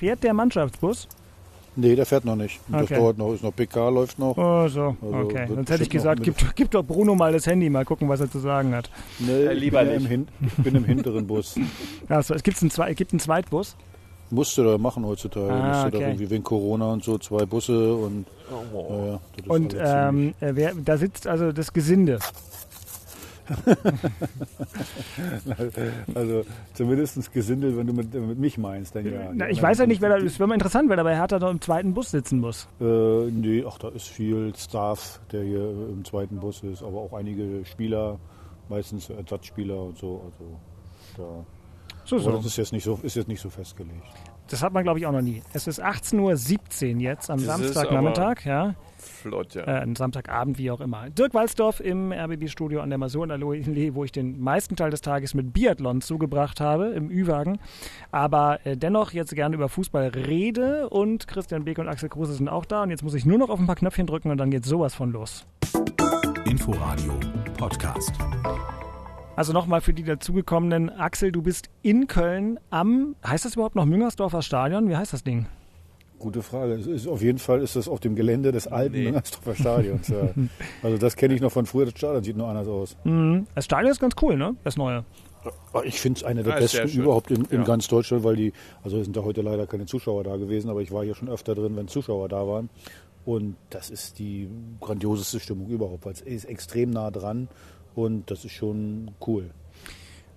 Fährt der Mannschaftsbus? Nee, der fährt noch nicht. Das Okay. dauert noch, ist noch PK, läuft noch. Oh, so, Also okay. Sonst hätte ich gesagt, gib, gib doch Bruno mal das Handy, mal gucken, was er zu sagen hat. Nee, Äh, ich lieber bin ja nicht. Im Hin ich bin im hinteren Bus. Achso, es gibt's einen, Zwei- gibt einen Zweitbus. Musste da machen heutzutage. Ah, Musste okay. da irgendwie wegen Corona und so zwei Busse und Oh. ja, ja, das ist Und ähm, äh, wer, da sitzt also das Gesinde. also zumindest Gesindel, wenn du mit, mit mich meinst, dann ja. Na, ich weiß ja nicht, wer da, es wäre mal interessant, wer da bei Hertha noch im zweiten Bus sitzen muss. Äh, nee, ach, da ist viel Staff, der hier im zweiten Bus ist, aber auch einige Spieler, meistens Ersatzspieler und so. Also da. So, Aber so. das ist jetzt nicht so, ist jetzt nicht so festgelegt. Das hat man, glaube ich, auch noch nie. Es ist 18.17 Uhr jetzt am Das Samstagnachmittag, ja. Flott, ja. Äh, Samstagabend, wie auch immer. Dirk Walsdorf im RBB-Studio an der Masurenallee, wo ich den meisten Teil des Tages mit Biathlon zugebracht habe, im Ü-Wagen. Aber äh, dennoch jetzt gerne über Fußball rede und Christian Beek und Axel Kruse sind auch da. Und jetzt muss ich nur noch auf ein paar Knöpfchen drücken und dann geht sowas von los. Inforadio Podcast. Also nochmal für die dazugekommenen. Axel, du bist in Köln am, heißt das überhaupt noch Müngersdorfer Stadion? Wie heißt das Ding? Gute Frage. Es ist, auf jeden Fall ist das auf dem Gelände des alten Nee. Müngersdorfer Stadions. Ja. Also das kenne ich noch von früher. Das Stadion sieht nur anders aus. Mhm. Das Stadion ist ganz cool, ne? Das neue. Aber Ich finde es eine der ist sehr besten überhaupt in, in Ja. ganz Deutschland, weil die, also es sind da heute leider keine Zuschauer da gewesen, aber ich war hier schon öfter drin, wenn Zuschauer da waren. Und das ist die grandioseste Stimmung überhaupt, weil es ist extrem nah dran und das ist schon cool.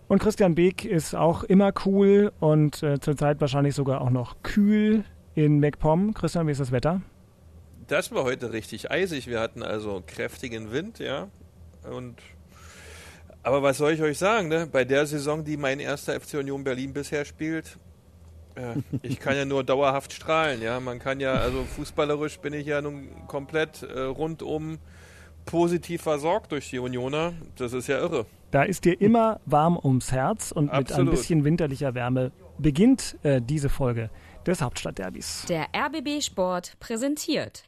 Und Christian Beek ist auch immer cool und äh, zurzeit wahrscheinlich sogar auch noch kühl in MacPom. Christian, wie ist das Wetter? Das war heute richtig eisig. Wir hatten also kräftigen Wind, ja. Und aber was soll ich euch sagen, ne? Bei der Saison, die mein erster FC Union Berlin bisher spielt, äh, ich kann ja nur dauerhaft strahlen, ja. Man kann ja, also fußballerisch bin ich ja nun komplett äh, rundum positiv versorgt durch die Unioner. Das ist ja irre. Da ist dir immer warm ums Herz und mit ein Absolut. bisschen winterlicher Wärme beginnt äh, diese Folge des Hauptstadtderbys. Der RBB Sport präsentiert.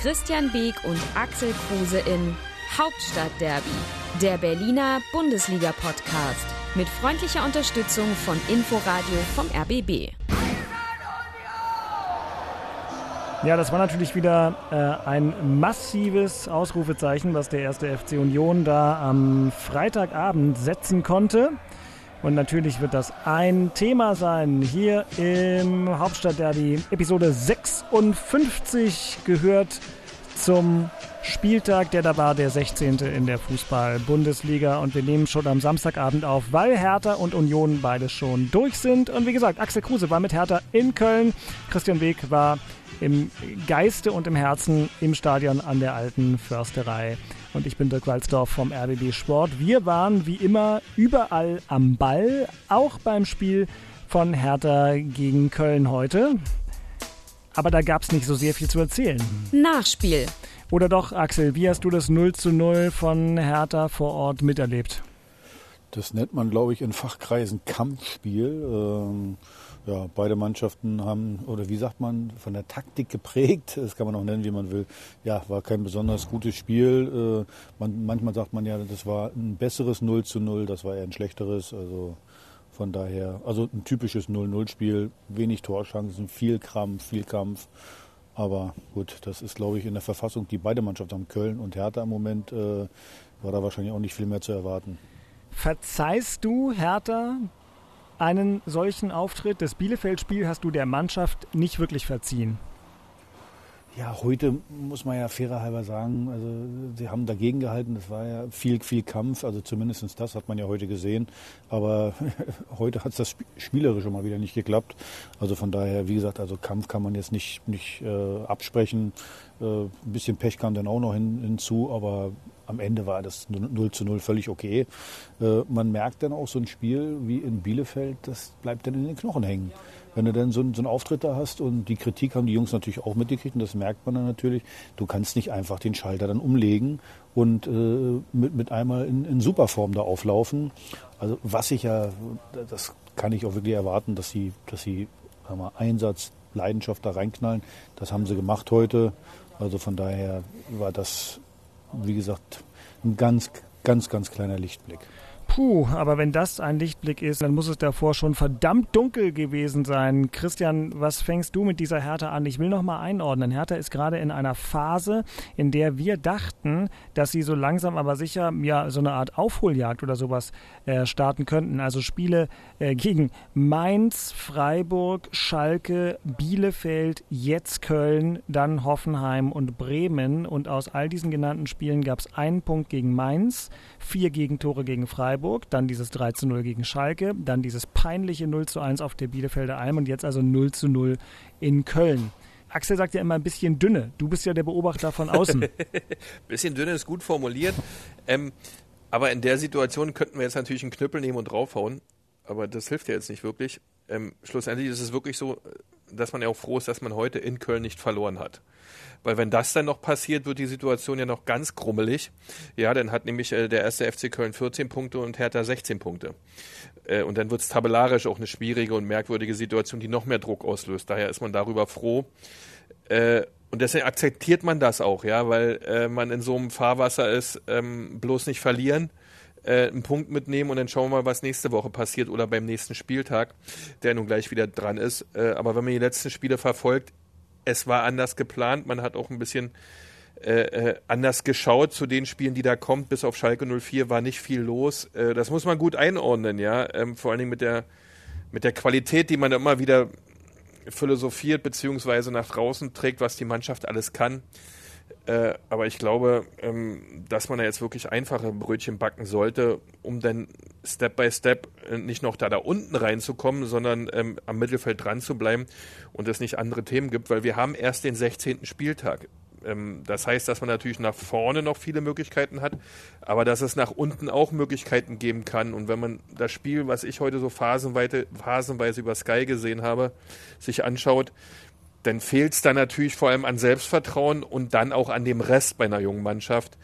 Christian Beek und Axel Kruse in Hauptstadtderby, der Berliner Bundesliga-Podcast. Mit freundlicher Unterstützung von Inforadio vom RBB. Ja, das war natürlich wieder äh, ein massives Ausrufezeichen, was der erste FC Union da am Freitagabend setzen konnte. Und natürlich wird das ein Thema sein hier im Hauptstadtderby. Episode 56 gehört zum Spieltag, der da war, der 16. in der Fußball-Bundesliga. Und wir nehmen schon am Samstagabend auf, weil Hertha und Union beide schon durch sind. Und wie gesagt, Axel Kruse war mit Hertha in Köln. Christian Weg war im Geiste und im Herzen im Stadion an der alten Försterei. Und ich bin Dirk Walzdorf vom RBB Sport. Wir waren wie immer überall am Ball, auch beim Spiel von Hertha gegen Köln heute. Aber da gab es nicht so sehr viel zu erzählen. Nachspiel. Oder doch, Axel, wie hast du das 0 zu 0 von Hertha vor Ort miterlebt? Das nennt man, glaube ich, in Fachkreisen Kampfspiel. Ähm, ja, beide Mannschaften haben, oder wie sagt man, von der Taktik geprägt. Das kann man auch nennen, wie man will. Ja, war kein besonders gutes Spiel. Äh, man, manchmal sagt man ja, das war ein besseres 0 zu 0, das war eher ein schlechteres. Also von daher, also ein typisches 0-0-Spiel, wenig Torchancen, viel Krampf, viel Kampf. Aber gut, das ist, glaube ich, in der Verfassung, die beide Mannschaften haben, Köln und Hertha im Moment, äh, war da wahrscheinlich auch nicht viel mehr zu erwarten. Verzeihst du Hertha einen solchen Auftritt? Das Bielefeld-Spiel hast du der Mannschaft nicht wirklich verziehen. Ja, heute muss man ja fairer halber sagen, also sie haben dagegen gehalten, das war ja viel, viel Kampf, also zumindest das hat man ja heute gesehen, aber heute hat es das Sp- Spielerische mal wieder nicht geklappt, also von daher, wie gesagt, also Kampf kann man jetzt nicht, nicht äh, absprechen, äh, ein bisschen Pech kam dann auch noch hin, hinzu, aber am Ende war das 0 zu 0 völlig okay. Äh, man merkt dann auch so ein Spiel wie in Bielefeld, das bleibt dann in den Knochen hängen. Wenn du dann so, so einen Auftritt da hast und die Kritik haben die Jungs natürlich auch mitgekriegt und das merkt man dann natürlich, du kannst nicht einfach den Schalter dann umlegen und äh, mit, mit einmal in, in Superform da auflaufen. Also was ich ja, das kann ich auch wirklich erwarten, dass sie, dass sie mal, Einsatz, Leidenschaft da reinknallen. Das haben sie gemacht heute. Also von daher war das, wie gesagt, ein ganz, ganz, ganz kleiner Lichtblick. Puh, aber wenn das ein Lichtblick ist, dann muss es davor schon verdammt dunkel gewesen sein. Christian, was fängst du mit dieser Hertha an? Ich will noch mal einordnen. Hertha ist gerade in einer Phase, in der wir dachten, dass sie so langsam aber sicher ja so eine Art Aufholjagd oder sowas äh, starten könnten. Also Spiele äh, gegen Mainz, Freiburg, Schalke, Bielefeld, jetzt Köln, dann Hoffenheim und Bremen. Und aus all diesen genannten Spielen gab es einen Punkt gegen Mainz, vier Gegentore gegen Freiburg, dann dieses 3 zu 0 gegen Schalke, dann dieses peinliche 0 zu 1 auf der Bielefelder Alm und jetzt also 0 zu 0 in Köln. Axel sagt ja immer ein bisschen dünne. Du bist ja der Beobachter von außen. bisschen dünne ist gut formuliert. Ähm, aber in der Situation könnten wir jetzt natürlich einen Knüppel nehmen und draufhauen. Aber das hilft ja jetzt nicht wirklich. Ähm, schlussendlich ist es wirklich so, dass man ja auch froh ist, dass man heute in Köln nicht verloren hat. Weil wenn das dann noch passiert, wird die Situation ja noch ganz krummelig. Ja, dann hat nämlich äh, der erste FC Köln 14 Punkte und Hertha 16 Punkte. Äh, und dann wird es tabellarisch auch eine schwierige und merkwürdige Situation, die noch mehr Druck auslöst. Daher ist man darüber froh. Äh, und deswegen akzeptiert man das auch, ja, weil äh, man in so einem Fahrwasser ist, ähm, bloß nicht verlieren äh, einen Punkt mitnehmen und dann schauen wir mal, was nächste Woche passiert oder beim nächsten Spieltag, der nun gleich wieder dran ist. Äh, aber wenn man die letzten Spiele verfolgt, es war anders geplant. Man hat auch ein bisschen äh, äh anders geschaut zu den Spielen, die da kommt. Bis auf Schalke 04 war nicht viel los. Das muss man gut einordnen, ja. Ähm, vor allen Dingen mit der, mit der Qualität, die man immer wieder philosophiert beziehungsweise nach draußen trägt, was die Mannschaft alles kann. Äh, aber ich glaube, ähm, dass man da jetzt wirklich einfache Brötchen backen sollte, um dann Step by Step äh, nicht noch da da unten reinzukommen, sondern ähm, am Mittelfeld dran zu bleiben und es nicht andere Themen gibt, weil wir haben erst den 16. Spieltag. Ähm, das heißt, dass man natürlich nach vorne noch viele Möglichkeiten hat, aber dass es nach unten auch Möglichkeiten geben kann. Und wenn man das Spiel, was ich heute so phasenweise, phasenweise über Sky gesehen habe, sich anschaut, dann fehlt es da natürlich vor allem an Selbstvertrauen und dann auch an dem Rest bei einer jungen Mannschaft.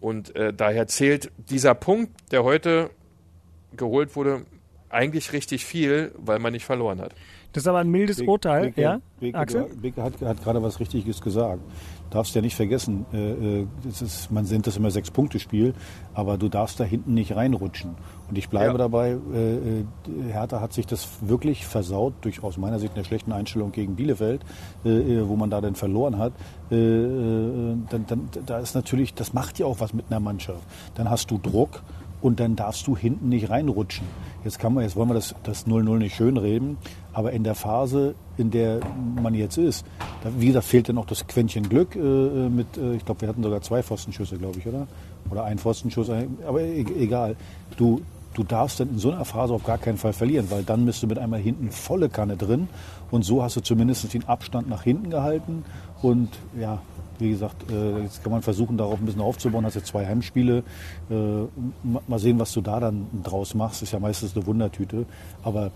Und äh, daher zählt dieser Punkt, der heute geholt wurde, eigentlich richtig viel, weil man nicht verloren hat. Das ist aber ein mildes Beke, Urteil, Beke, ja? Beke, Axel? Beke hat, hat gerade was Richtiges gesagt. Du darfst ja nicht vergessen, äh, äh ist, man nennt das immer Sechs-Punkte-Spiel, aber du darfst da hinten nicht reinrutschen. Und ich bleibe ja. dabei, äh, äh, Hertha hat sich das wirklich versaut, durch aus meiner Sicht eine schlechte Einstellung gegen Bielefeld, äh, äh wo man da dann verloren hat. Dann, dann, da ist natürlich, das macht ja auch was mit einer Mannschaft. Dann hast du Druck und dann darfst du hinten nicht reinrutschen. Jetzt kann man, jetzt wollen wir das, das 0-0 nicht schönreden, aber in der Phase, in der man jetzt ist, da, wie gesagt, fehlt dann auch das Quäntchen Glück äh, mit, äh, ich glaube, wir hatten sogar zwei Pfostenschüsse, glaube ich, oder? Oder ein Pfostenschuss, aber e egal. Du, du darfst dann in so einer Phase auf gar keinen Fall verlieren, weil dann bist du mit einmal hinten volle Kanne drin und so hast du zumindest den Abstand nach hinten gehalten und ja, wie gesagt, äh, jetzt kann man versuchen, darauf ein bisschen aufzubauen. Hast jetzt zwei Heimspiele. Äh, mal sehen, was du da dann draus machst. Ist ja meistens eine Wundertüte. Aber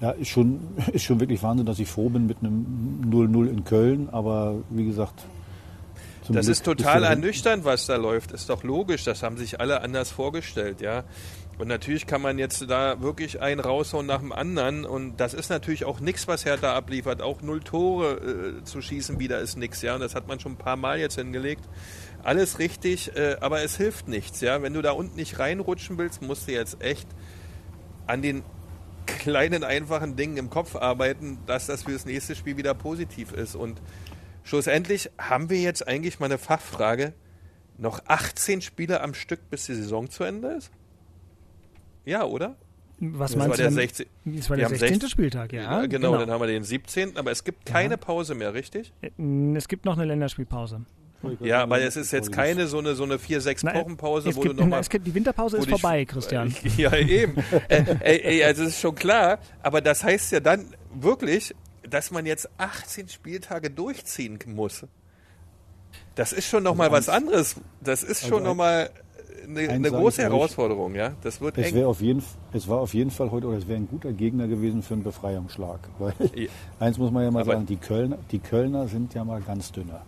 ja, ist schon, ist schon wirklich Wahnsinn, dass ich froh bin mit einem 0-0 in Köln. Aber wie gesagt, das Glück ist total ernüchternd, was da läuft. Ist doch logisch. Das haben sich alle anders vorgestellt, ja. Und natürlich kann man jetzt da wirklich einen raushauen nach dem anderen. Und das ist natürlich auch nichts, was Hertha abliefert. Auch null Tore äh, zu schießen wieder ist nichts, ja. Und das hat man schon ein paar Mal jetzt hingelegt. Alles richtig, äh, aber es hilft nichts, ja. Wenn du da unten nicht reinrutschen willst, musst du jetzt echt an den kleinen, einfachen Dingen im Kopf arbeiten, dass das für das nächste Spiel wieder positiv ist. Und schlussendlich haben wir jetzt eigentlich mal eine Fachfrage. Noch 18 Spiele am Stück, bis die Saison zu Ende ist? Ja, oder? Was das meinst war du? Der 16, das war der 16. 16. Spieltag, ja. ja genau, genau, dann haben wir den 17. Aber es gibt keine ja. Pause mehr, richtig? Äh, es gibt noch eine Länderspielpause. Ja, weil es ist jetzt keine so eine, so eine vier, sechs Wochen Pause, wo du nochmal. Die Winterpause ist vorbei, Christian. Ja, eben. äh, ey, also das ist schon klar. Aber das heißt ja dann wirklich, dass man jetzt 18 Spieltage durchziehen muss. Das ist schon nochmal was anderes. Das ist schon also nochmal eine, eine große Herausforderung, ja. Das wird es, auf jeden, es war auf jeden Fall heute, oder es wäre ein guter Gegner gewesen für einen Befreiungsschlag. Weil ja. eins muss man ja mal Aber sagen, die Kölner, die Kölner sind ja mal ganz dünner.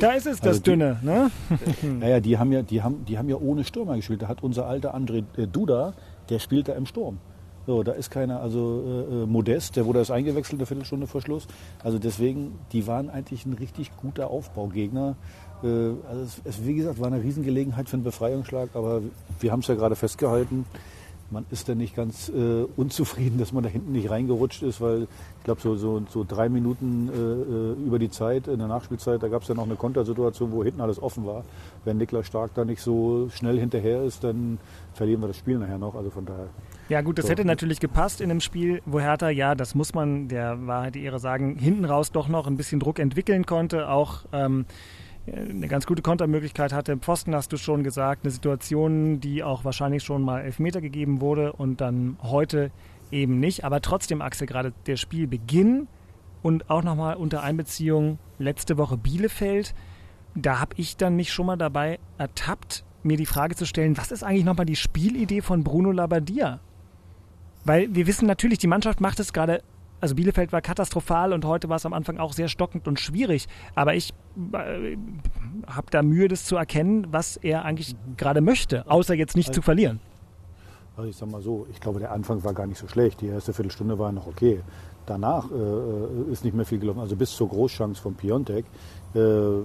Da ist es das also Dünne, ne? naja, die haben ja, die haben, die haben ja ohne Stürmer gespielt. Da hat unser alter André äh, Duda, der spielt da im Sturm. So, da ist keiner, also äh, äh Modest, der wurde erst eingewechselt eine Viertelstunde vor Schluss. Also deswegen, die waren eigentlich ein richtig guter Aufbaugegner. Äh, also es, es, wie gesagt, war eine Riesengelegenheit für einen Befreiungsschlag, aber wir haben es ja gerade festgehalten. man ist dann nicht ganz äh, unzufrieden, dass man da hinten nicht reingerutscht ist, weil ich glaube, so, so, so drei Minuten äh, äh, über die Zeit, in der Nachspielzeit, da gab es ja noch eine Kontersituation, wo hinten alles offen war. Wenn Niklas Stark da nicht so schnell hinterher ist, dann verlieren wir das Spiel nachher noch. Also von daher. Ja gut, das so. hätte natürlich gepasst in einem Spiel, wo Hertha, ja, das muss man der Wahrheit die Ehre sagen, hinten raus doch noch ein bisschen Druck entwickeln konnte, auch ähm, eine ganz gute Kontermöglichkeit hatte. Pfosten hast du schon gesagt, eine Situation, die auch wahrscheinlich schon mal Elfmeter gegeben wurde und dann heute eben nicht. Aber trotzdem, Axel, gerade der Spielbeginn und auch nochmal unter Einbeziehung letzte Woche Bielefeld, da habe ich dann mich schon mal dabei ertappt, mir die Frage zu stellen, was ist eigentlich nochmal die Spielidee von Bruno Labbadia? Weil wir wissen natürlich, die Mannschaft macht es gerade also Bielefeld war katastrophal und heute war es am Anfang auch sehr stockend und schwierig. Aber ich äh, habe da Mühe, das zu erkennen, was er eigentlich gerade möchte, außer jetzt nicht also, zu verlieren. Also ich sag mal so, ich glaube, der Anfang war gar nicht so schlecht. Die erste Viertelstunde war noch okay. Danach äh, äh ist nicht mehr viel gelaufen. Also bis zur Großchance von Piontek äh, äh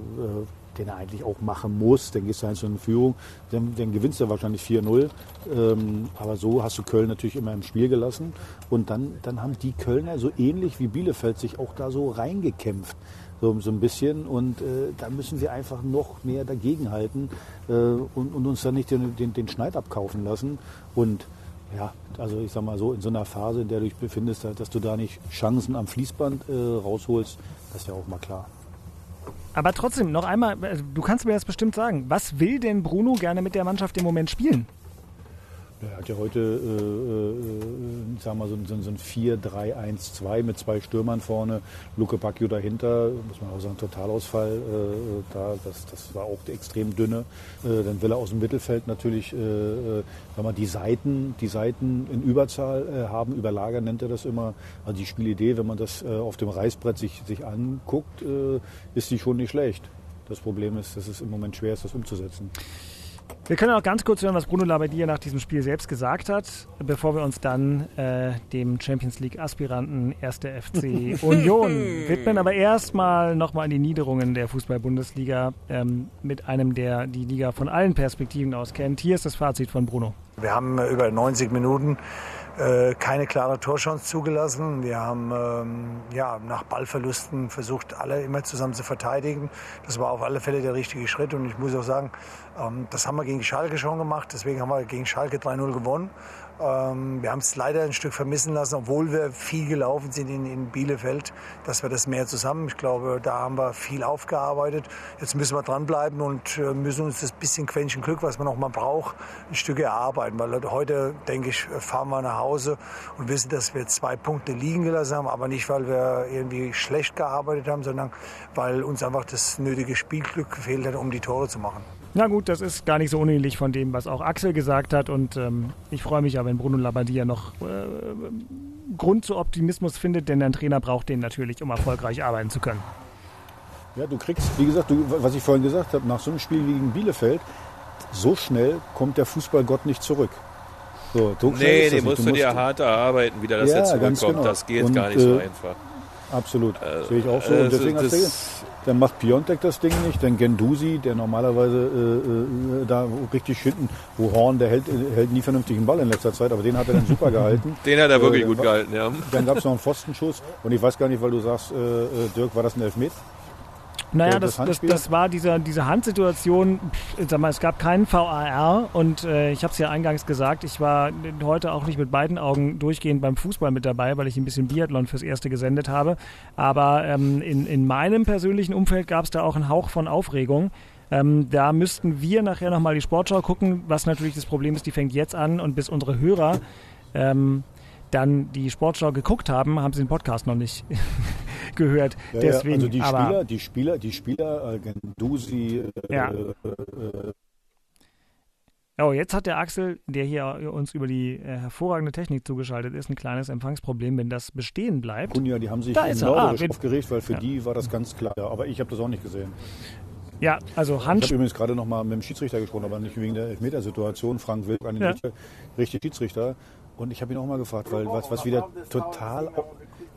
den er eigentlich auch machen muss. Dann gehst du eins in Führung, dann, dann gewinnst du wahrscheinlich 4-0. Ähm, aber so hast du Köln natürlich immer im Spiel gelassen. Und dann, dann haben die Kölner so ähnlich wie Bielefeld sich auch da so reingekämpft. So, so ein bisschen. Und äh, da müssen wir einfach noch mehr dagegenhalten äh, und, und, uns dann nicht den, den, den Schneid abkaufen lassen. Und ja, also ich sag mal so, in so einer Phase, in der du dich befindest, dass du da nicht Chancen am Fließband äh, rausholst, das ist ja auch mal klar. Aber trotzdem, noch einmal, also du kannst mir das bestimmt sagen. Was will denn Bruno gerne mit der Mannschaft im Moment spielen? Er hat ja heute, äh, äh, sagen wir so, so, so ein 4-3-1-2 mit zwei Stürmern vorne, Luke Bacchio dahinter, muss man auch sagen, Totalausfall, äh, da, das, das war auch extrem dünne. Äh, dann will er aus dem Mittelfeld natürlich, äh, äh sagen wir, die Seiten, die Seiten in Überzahl äh, haben, überlagern nennt er das immer. Also die Spielidee, wenn man das äh, auf dem Reißbrett sich, sich anguckt, äh, ist die schon nicht schlecht. Das Problem ist, dass es im Moment schwer ist, das umzusetzen. Wir können auch ganz kurz hören, was Bruno Labbadia nach diesem Spiel selbst gesagt hat, bevor wir uns dann äh, dem Champions League Aspiranten 1. FC Union widmen. Aber erstmal nochmal an die Niederungen der Fußball-Bundesliga ähm, mit einem, der die Liga von allen Perspektiven aus kennt. Hier ist das Fazit von Bruno. Wir haben äh, über 90 Minuten äh, keine klare Torchance zugelassen. Wir haben ähm, ja, nach Ballverlusten versucht, alle immer zusammen zu verteidigen. Das war auf alle Fälle der richtige Schritt. Und ich muss auch sagen, ähm, das haben wir gegen Schalke schon gemacht. Deswegen haben wir gegen Schalke 3-0 gewonnen. Ähm, wir haben es leider ein Stück vermissen lassen, obwohl wir viel gelaufen sind in, in, Bielefeld, dass wir das mehr zusammen. Ich glaube, da haben wir viel aufgearbeitet. Jetzt müssen wir dranbleiben und äh, müssen uns das bisschen Quäntchen Glück, was man noch mal braucht, ein Stück erarbeiten. Weil heute, denke ich, fahren wir nach Hause und wissen, dass wir zwei Punkte liegen gelassen haben, aber nicht, weil wir irgendwie schlecht gearbeitet haben, sondern weil uns einfach das nötige Spielglück gefehlt hat, um die Tore zu machen. Na gut, das ist gar nicht so unähnlich von dem, was auch Axel gesagt hat. Und ähm, ich freue mich ja, wenn Bruno Labbadia noch äh, Grund zu Optimismus findet, denn ein Trainer braucht den natürlich, um erfolgreich arbeiten zu können. Ja, du kriegst, wie gesagt, du, was ich vorhin gesagt habe, nach so einem Spiel gegen Bielefeld, so schnell kommt der Fußballgott nicht zurück. So, so nee, den musst du, musst dir hart erarbeiten, wieder, dass ja, er zurückkommt. Genau. Das geht Und, gar nicht so äh, einfach. Absolut, äh, sehe ich auch so. Und deswegen hast du dann macht Piontek das Ding nicht, dann Gendusi, der normalerweise äh, äh, da richtig hinten, wo Horn, der hält, hält nie vernünftigen Ball in letzter Zeit, aber den hat er dann super gehalten. den hat er wirklich äh, gut gehalten, ja. Dann gab es noch einen Pfostenschuss und ich weiß gar nicht, weil du sagst, äh, äh Dirk, war das ein Elfmeter? Naja, das, das, das, war diese, diese Handsituation. Sag mal, es gab keinen VAR und äh, ich habe es ja eingangs gesagt, ich war heute auch nicht mit beiden Augen durchgehend beim Fußball mit dabei, weil ich ein bisschen Biathlon fürs Erste gesendet habe. Aber ähm, in, in meinem persönlichen Umfeld gab es da auch einen Hauch von Aufregung. Ähm, da müssten wir nachher nochmal die Sportschau gucken, was natürlich das Problem ist, die fängt jetzt an und bis unsere Hörer ähm, dann die Sportschau geguckt haben, haben sie den Podcast noch nicht gehört. Ja, Deswegen, also die Spieler, die Spieler, die Spieler, äh, Gendusi, äh, ja. Äh, Oh, jetzt hat der Axel, der hier uns über die äh, hervorragende Technik zugeschaltet ist, ein kleines Empfangsproblem, wenn das bestehen bleibt. Kunja, die haben sich da ah, aufgeregt, weil für ja. die war das ganz klar. Aber ich habe das auch nicht gesehen. Ja, also Hand. Ich habe übrigens gerade noch mal mit dem Schiedsrichter gesprochen, aber nicht wegen der Elfmetersituation. Frank Wilk, ein ja. richtiger Schiedsrichter. Und ich habe ihn auch mal gefragt, weil was, was wieder total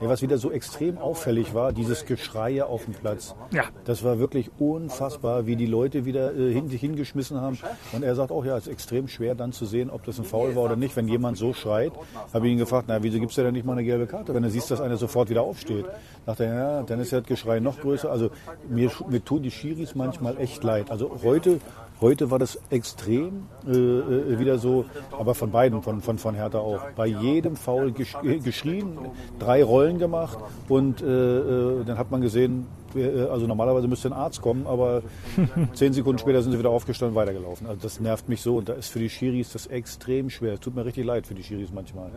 Ja, was wieder so extrem auffällig war, dieses Geschreie auf dem Platz. Ja. Das war wirklich unfassbar, wie die Leute wieder äh, hin, sich hingeschmissen haben. Und er sagt auch, ja, es ist extrem schwer dann zu sehen, ob das ein Foul war oder nicht. Wenn jemand so schreit, habe ich ihn gefragt, na, wieso gibst du denn nicht mal eine gelbe Karte, wenn du siehst, dass einer sofort wieder aufsteht? Dachte er, ja, dann ist ja das Geschrei noch größer. Also mir, mir tun die Schiris manchmal echt leid. Also heute Heute war das extrem äh, äh, wieder so, aber von beiden, von, von, von Hertha auch. Bei jedem Foul gesch äh, geschrien, drei Rollen gemacht und äh, äh, dann hat man gesehen, äh, also normalerweise müsste ein Arzt kommen, aber zehn Sekunden später sind sie wieder aufgestanden und weitergelaufen. Also das nervt mich so und da ist für die Schiris das extrem schwer. Es tut mir richtig leid für die Schiris manchmal.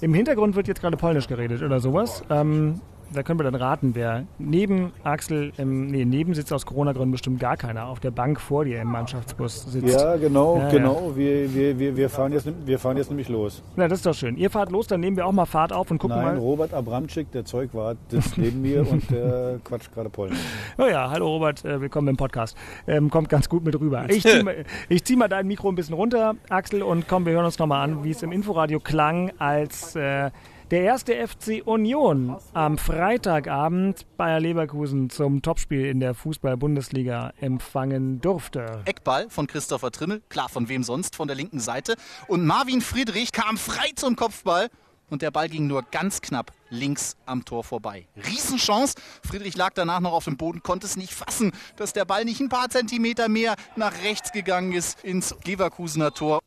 Im Hintergrund wird jetzt gerade Polnisch geredet oder sowas. Ähm, da können wir dann raten, wer neben Axel, im, nee, neben sitzt aus Corona-Gründen bestimmt gar keiner, auf der Bank vor dir im Mannschaftsbus sitzt. Ja, genau, Ja, genau. Wir, wir, wir, wir, fahren jetzt, wir fahren jetzt nämlich los. Na, das ist doch schön. Ihr fahrt los, dann nehmen wir auch mal Fahrt auf und gucken Nein, mal. Robert Abramczyk, der Zeugwart, sitzt neben mir und der quatscht gerade Polnisch. Oh ja, hallo Robert, äh, willkommen im Podcast. Ähm, kommt ganz gut mit rüber. Ich ziehe mal, ich zieh mal dein Mikro ein bisschen runter, Axel, und komm, wir hören uns nochmal an, wie es im Inforadio klang, als äh, der erste FC Union am Freitagabend Bayer Leverkusen zum Topspiel in der Fußball-Bundesliga empfangen durfte. Eckball von Christopher Trimmel, klar von wem sonst, von der linken Seite. Und Marvin Friedrich kam frei zum Kopfball und der Ball ging nur ganz knapp links am Tor vorbei. Riesenchance. Friedrich lag danach noch auf dem Boden, konnte es nicht fassen, dass der Ball nicht ein paar Zentimeter mehr nach rechts gegangen ist ins Leverkusener Tor.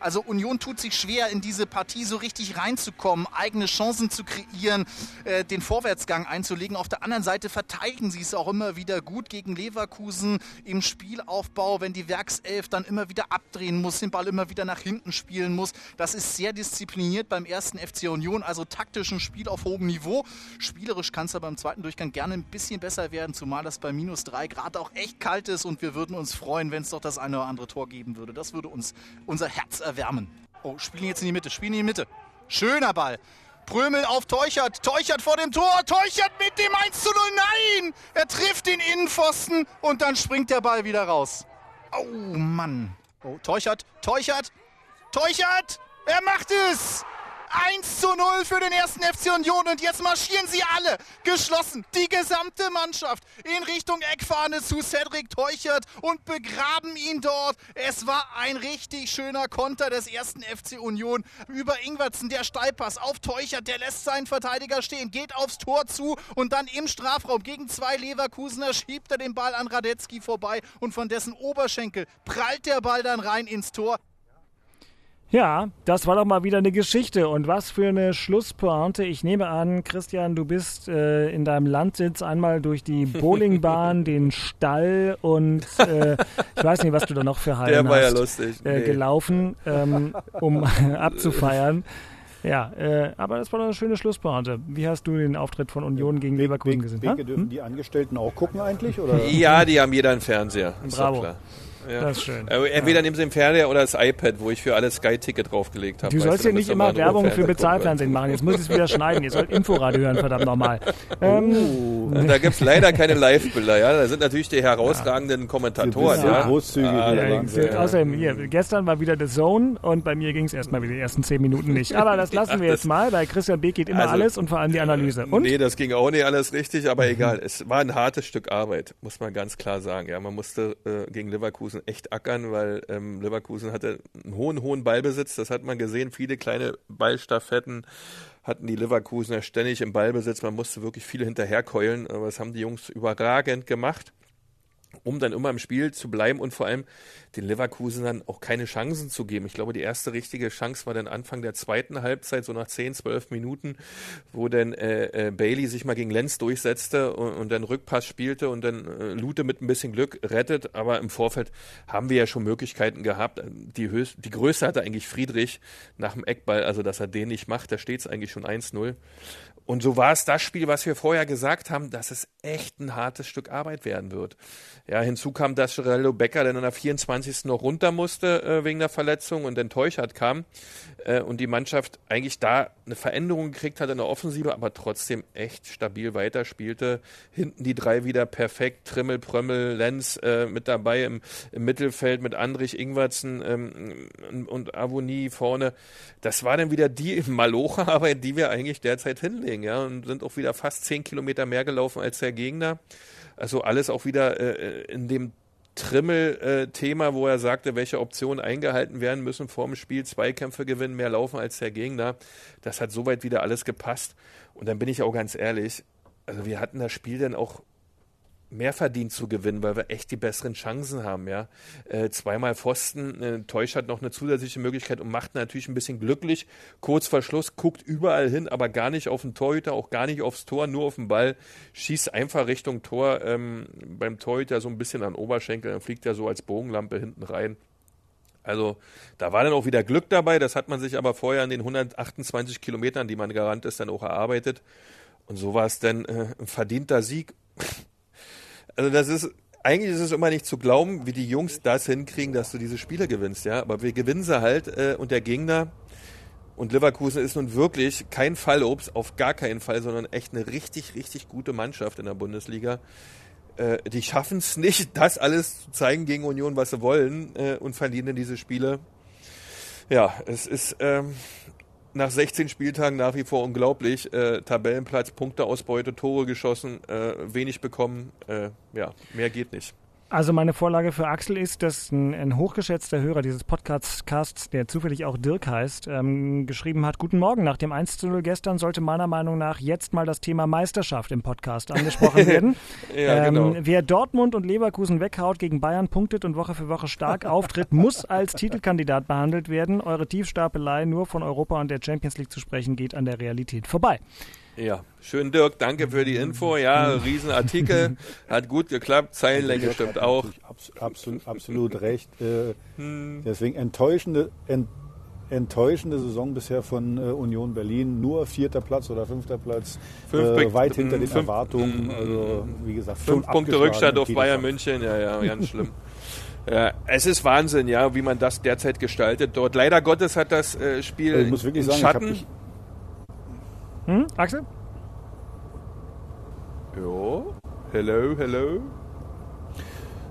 Also Union tut sich schwer, in diese Partie so richtig reinzukommen, eigene Chancen zu kreieren, äh, den Vorwärtsgang einzulegen. Auf der anderen Seite verteidigen sie es auch immer wieder gut gegen Leverkusen im Spielaufbau, wenn die Werkself dann immer wieder abdrehen muss, den Ball immer wieder nach hinten spielen muss. Das ist sehr diszipliniert beim ersten FC Union, also taktischen Spiel auf hohem Niveau. Spielerisch kann es aber im zweiten Durchgang gerne ein bisschen besser werden, zumal das bei minus drei Grad auch echt kalt ist und wir würden uns freuen, wenn es doch das eine oder andere Tor geben würde. Das würde uns unser Herz erwärmen. Oh, spielen jetzt in die Mitte, spielen in die Mitte. Schöner Ball. Prömel auf Teuchert. Teuchert vor dem Tor. Teuchert mit dem 1 zu 0. Nein! Er trifft den Innenpfosten und dann springt der Ball wieder raus. Oh Mann. Oh, Teuchert. Teuchert. Teuchert! Er macht es! 1 zu 0 für den ersten FC Union und jetzt marschieren sie alle geschlossen, die gesamte Mannschaft in Richtung Eckfahne zu Cedric Teuchert und begraben ihn dort. Es war ein richtig schöner Konter des ersten FC Union über Ingwertsen, der Steilpass auf Teuchert, der lässt seinen Verteidiger stehen, geht aufs Tor zu und dann im Strafraum gegen zwei Leverkusener schiebt er den Ball an Radetzky vorbei und von dessen Oberschenkel prallt der Ball dann rein ins Tor. Ja, das war doch mal wieder eine Geschichte. Und was für eine Schlusspointe. Ich nehme an, Christian, du bist äh, in deinem Landsitz einmal durch die Bowlingbahn, den Stall und äh, ich weiß nicht, was du da noch für Hallen Der war ja hast, lustig. Äh, Nee. gelaufen, ähm, um abzufeiern. Ja, äh, aber das war doch eine schöne Schlusspointe. Wie hast du den Auftritt von Union gegen Leverkusen gesehen? Beke, ha? dürfen die Angestellten auch gucken eigentlich? Oder? Ja, die haben jeder einen Fernseher. Ist doch Bravo. klar. Ja. Das ist schön. Äh, Entweder nehmen sie den Fernseher oder das iPad, wo ich für alles Sky-Ticket draufgelegt habe. Du sollst ja nicht immer Werbung für Fernsehen Bezahlfernsehen machen. Jetzt muss ich es wieder schneiden. Ihr sollt Inforadio hören, verdammt nochmal. Ähm, gucken. Da gibt es leider keine Live-Bilder. Ja? Da sind natürlich die herausragenden Kommentatoren. so Ja? großzügig. Ah, wie Ja, außerdem, hier, gestern war wieder The Zone und bei mir ging es erstmal wieder die ersten zehn Minuten nicht. Aber das lassen wir Ja, jetzt mal. Bei Christian Beck geht immer Also, alles und vor allem die Analyse. Und? Nee, das ging auch nicht alles richtig, aber egal. Es war ein hartes Stück Arbeit, muss man ganz klar sagen. Ja, man musste äh, gegen Leverkusen echt ackern, weil ähm, Leverkusen hatte einen hohen, hohen Ballbesitz. Das hat man gesehen. Viele kleine Ballstaffetten hatten die Leverkusener ständig im Ballbesitz. Man musste wirklich viele hinterherkeulen, aber das haben die Jungs überragend gemacht um dann immer im Spiel zu bleiben und vor allem den Leverkusenern auch keine Chancen zu geben. Ich glaube, die erste richtige Chance war dann Anfang der zweiten Halbzeit, so nach 10, 12 Minuten, wo dann äh, äh, Bailey sich mal gegen Lenz durchsetzte und, und dann Rückpass spielte und dann äh, Lute mit ein bisschen Glück rettet. Aber im Vorfeld haben wir ja schon Möglichkeiten gehabt. Die, höchst, die größte hatte eigentlich Friedrich nach dem Eckball, also dass er den nicht macht, da steht es eigentlich schon 1-0. Und so war es das Spiel, was wir vorher gesagt haben, dass es echt ein hartes Stück Arbeit werden wird. Ja, hinzu kam, dass Geraldo Becker dann in der 24. noch runter musste äh, wegen der Verletzung und dann Teuchert kam äh, und die Mannschaft eigentlich da eine Veränderung gekriegt hat in der Offensive, aber trotzdem echt stabil weiterspielte. Hinten die drei wieder perfekt, Trimmel, Prömmel, Lenz äh, mit dabei im, im, Mittelfeld mit Andrich, Ingwertsen ähm, und Avonie vorne. Das war dann wieder die Malocha-Arbeit, die wir eigentlich derzeit hinlegen, ja, und sind auch wieder fast zehn Kilometer mehr gelaufen als der Gegner. Also alles auch wieder äh, in dem Trimmel-Thema, äh, wo er sagte, welche Optionen eingehalten werden müssen vor dem Spiel, Zweikämpfe gewinnen, mehr laufen als der Gegner. Das hat soweit wieder alles gepasst. Und dann bin ich auch ganz ehrlich, also wir hatten das Spiel dann auch mehr verdient zu gewinnen, weil wir echt die besseren Chancen haben, ja. Äh, zweimal Pfosten, äh, Teusch hat noch eine zusätzliche Möglichkeit und macht natürlich ein bisschen glücklich. Kurz vor Schluss, guckt überall hin, aber gar nicht auf den Torhüter, auch gar nicht aufs Tor, nur auf den Ball, schießt einfach Richtung Tor, ähm, beim Torhüter so ein bisschen an Oberschenkel, dann fliegt er so als Bogenlampe hinten rein. Also da war dann auch wieder Glück dabei, das hat man sich aber vorher an den 128 Kilometern, die man gerannt ist, dann auch erarbeitet. Und so war es dann äh, ein verdienter Sieg. Also das ist, eigentlich ist es immer nicht zu glauben, wie die Jungs das hinkriegen, dass du diese Spiele gewinnst, ja. Aber wir gewinnen sie halt äh, und der Gegner und Leverkusen ist nun wirklich kein Fallobst, auf gar keinen Fall, sondern echt eine richtig, richtig gute Mannschaft in der Bundesliga. Äh, die schaffen es nicht, das alles zu zeigen gegen Union, was sie wollen äh, und verlieren diese Spiele. Ja, es ist ähm, nach 16 Spieltagen nach wie vor unglaublich. Äh, Tabellenplatz, Punkteausbeute, Tore geschossen, äh, wenig bekommen. Äh, ja, mehr geht nicht. Also meine Vorlage für Axel ist, dass ein, ein hochgeschätzter Hörer dieses Podcasts, der zufällig auch Dirk heißt, ähm, geschrieben hat, Guten Morgen, nach dem 1 zu 0 gestern sollte meiner Meinung nach jetzt mal das Thema Meisterschaft im Podcast angesprochen werden. ja, ähm, genau. Wer Dortmund und Leverkusen weghaut, gegen Bayern punktet und Woche für Woche stark auftritt, muss als Titelkandidat behandelt werden. Eure Tiefstapelei, nur von Europa und der Champions League zu sprechen, geht an der Realität vorbei. Ja, schön Dirk, danke für die Info. Ja, Riesenartikel, hat gut geklappt, Zeilenlänge stimmt auch. Absolut, absolut recht. Äh, hm. Deswegen enttäuschende, ent, enttäuschende Saison bisher von äh, Union Berlin. Nur vierter Platz oder fünfter Platz, fünf, äh, weit hinter den fünf, Erwartungen. Also wie gesagt, fünf Punkte Rückstand auf Bayern München. Ja, ja, ganz schlimm. Ja, es ist Wahnsinn, ja, wie man das derzeit gestaltet dort. Leider Gottes hat das äh, Spiel also ich muss wirklich sagen, Schatten. Ich hm, Axel? Jo. Hello, hello.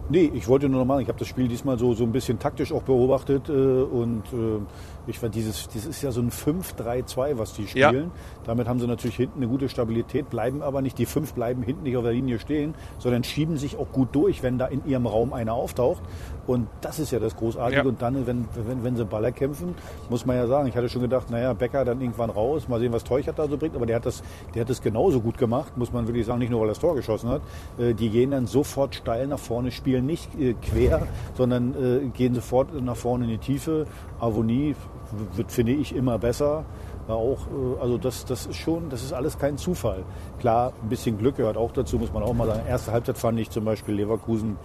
Nee, ich wollte nur noch mal, ich habe das Spiel diesmal so, so ein bisschen taktisch auch beobachtet äh, und äh, ich fand dieses, das ist ja so ein 5-3-2, was die spielen. Ja. Damit haben sie natürlich hinten eine gute Stabilität, bleiben aber nicht, die fünf bleiben hinten nicht auf der Linie stehen, sondern schieben sich auch gut durch, wenn da in ihrem Raum einer auftaucht. Und das ist ja das Großartige. Ja. Und dann, wenn, wenn, wenn sie Baller kämpfen, muss man ja sagen, ich hatte schon gedacht, naja, Becker dann irgendwann raus, mal sehen, was Teuchert da so bringt. Aber der hat das, der hat das genauso gut gemacht, muss man wirklich sagen, nicht nur, weil er das Tor geschossen hat. Äh, die gehen dann sofort steil nach vorne, spielen nicht äh, quer, sondern äh, gehen sofort nach vorne in die Tiefe. Avonie wird, finde ich, immer besser. Auch, also das, das ist schon, das ist alles kein Zufall. Klar, ein bisschen Glück gehört auch dazu, muss man auch mal sagen. Erste Halbzeit fand ich zum Beispiel Leverkusen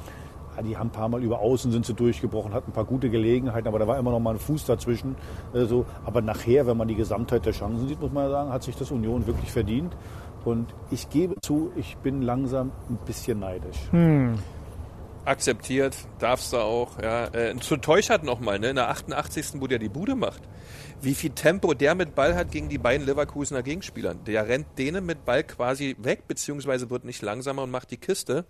die haben ein paar Mal über Außen sind sie durchgebrochen, hatten ein paar gute Gelegenheiten, aber da war immer noch mal ein Fuß dazwischen. Äh, so. Aber nachher, wenn man die Gesamtheit der Chancen sieht, muss man sagen, hat sich das Union wirklich verdient. Und ich gebe zu, ich bin langsam ein bisschen neidisch. Hm. Akzeptiert, darfst du auch. Ja. Äh, zu Teuchert nochmal, ne? in der 88. wo der die Bude macht wie viel Tempo der mit Ball hat gegen die beiden Leverkusener Gegenspieler. Der rennt denen mit Ball quasi weg, beziehungsweise wird nicht langsamer und macht die Kiste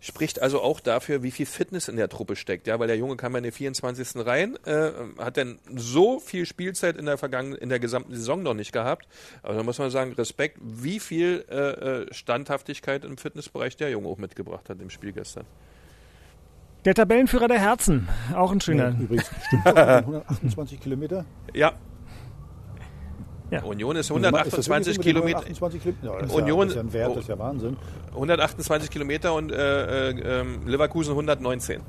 spricht also auch dafür, wie viel Fitness in der Truppe steckt. Ja, weil der Junge kam in den 24. rein, äh, hat dann so viel Spielzeit in der vergangenen, in der gesamten Saison noch nicht gehabt. Aber da muss man sagen, Respekt, wie viel äh, äh Standhaftigkeit im Fitnessbereich der Junge auch mitgebracht hat im Spiel gestern. Der Tabellenführer der Herzen, auch ein schöner. Ja, übrigens, stimmt 128 Kilometer? Ja, ja. Union ist 128 ist Kilometer. 128 Kilometer? Ja, das Union, ist ja ein Wert, das ist ja Wahnsinn. 128 Kilometer und äh, äh, ähm, Leverkusen 119.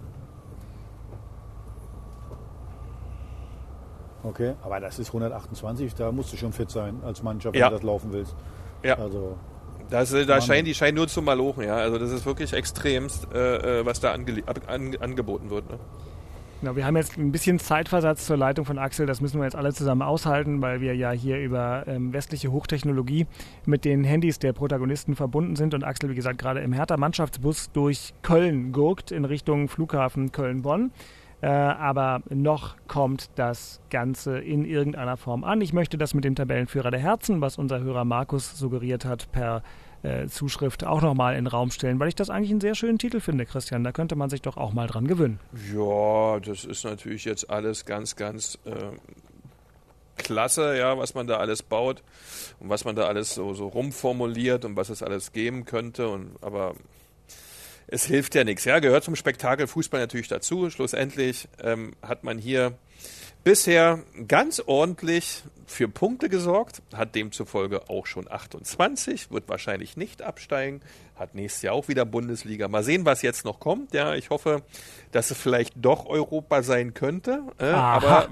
Okay, aber das ist 128, da musst du schon fit sein als Mannschaft, wenn du das laufen willst. Ja. Also, das, da scheinen die scheinen nur zu malochen, ja. Also das ist wirklich extremst, äh, äh was da ange, an, angeboten wird. Ne? Genau, wir haben jetzt ein bisschen Zeitversatz zur Leitung von Axel. Das müssen wir jetzt alle zusammen aushalten, weil wir ja hier über ähm, westliche Hochtechnologie mit den Handys der Protagonisten verbunden sind und Axel, wie gesagt, gerade im Hertha-Mannschaftsbus durch Köln gurkt in Richtung Flughafen Köln-Bonn. Äh, aber noch kommt das Ganze in irgendeiner Form an. Ich möchte das mit dem Tabellenführer der Herzen, was unser Hörer Markus suggeriert hat, per äh, Zuschrift auch nochmal in den Raum stellen, weil ich das eigentlich einen sehr schönen Titel finde, Christian. Da könnte man sich doch auch mal dran gewöhnen. Ja, das ist natürlich jetzt alles ganz, ganz äh, klasse, ja, was man da alles baut und was man da alles so, so rumformuliert und was es alles geben könnte. Und, aber es hilft ja nichts. Ja, gehört zum Spektakel Fußball natürlich dazu. Schlussendlich ähm, hat man hier bisher ganz ordentlich für Punkte gesorgt, hat demzufolge auch schon 28, wird wahrscheinlich nicht absteigen, hat nächstes Jahr auch wieder Bundesliga. Mal sehen, was jetzt noch kommt. Ja, ich hoffe, dass es vielleicht doch Europa sein könnte. Äh, aber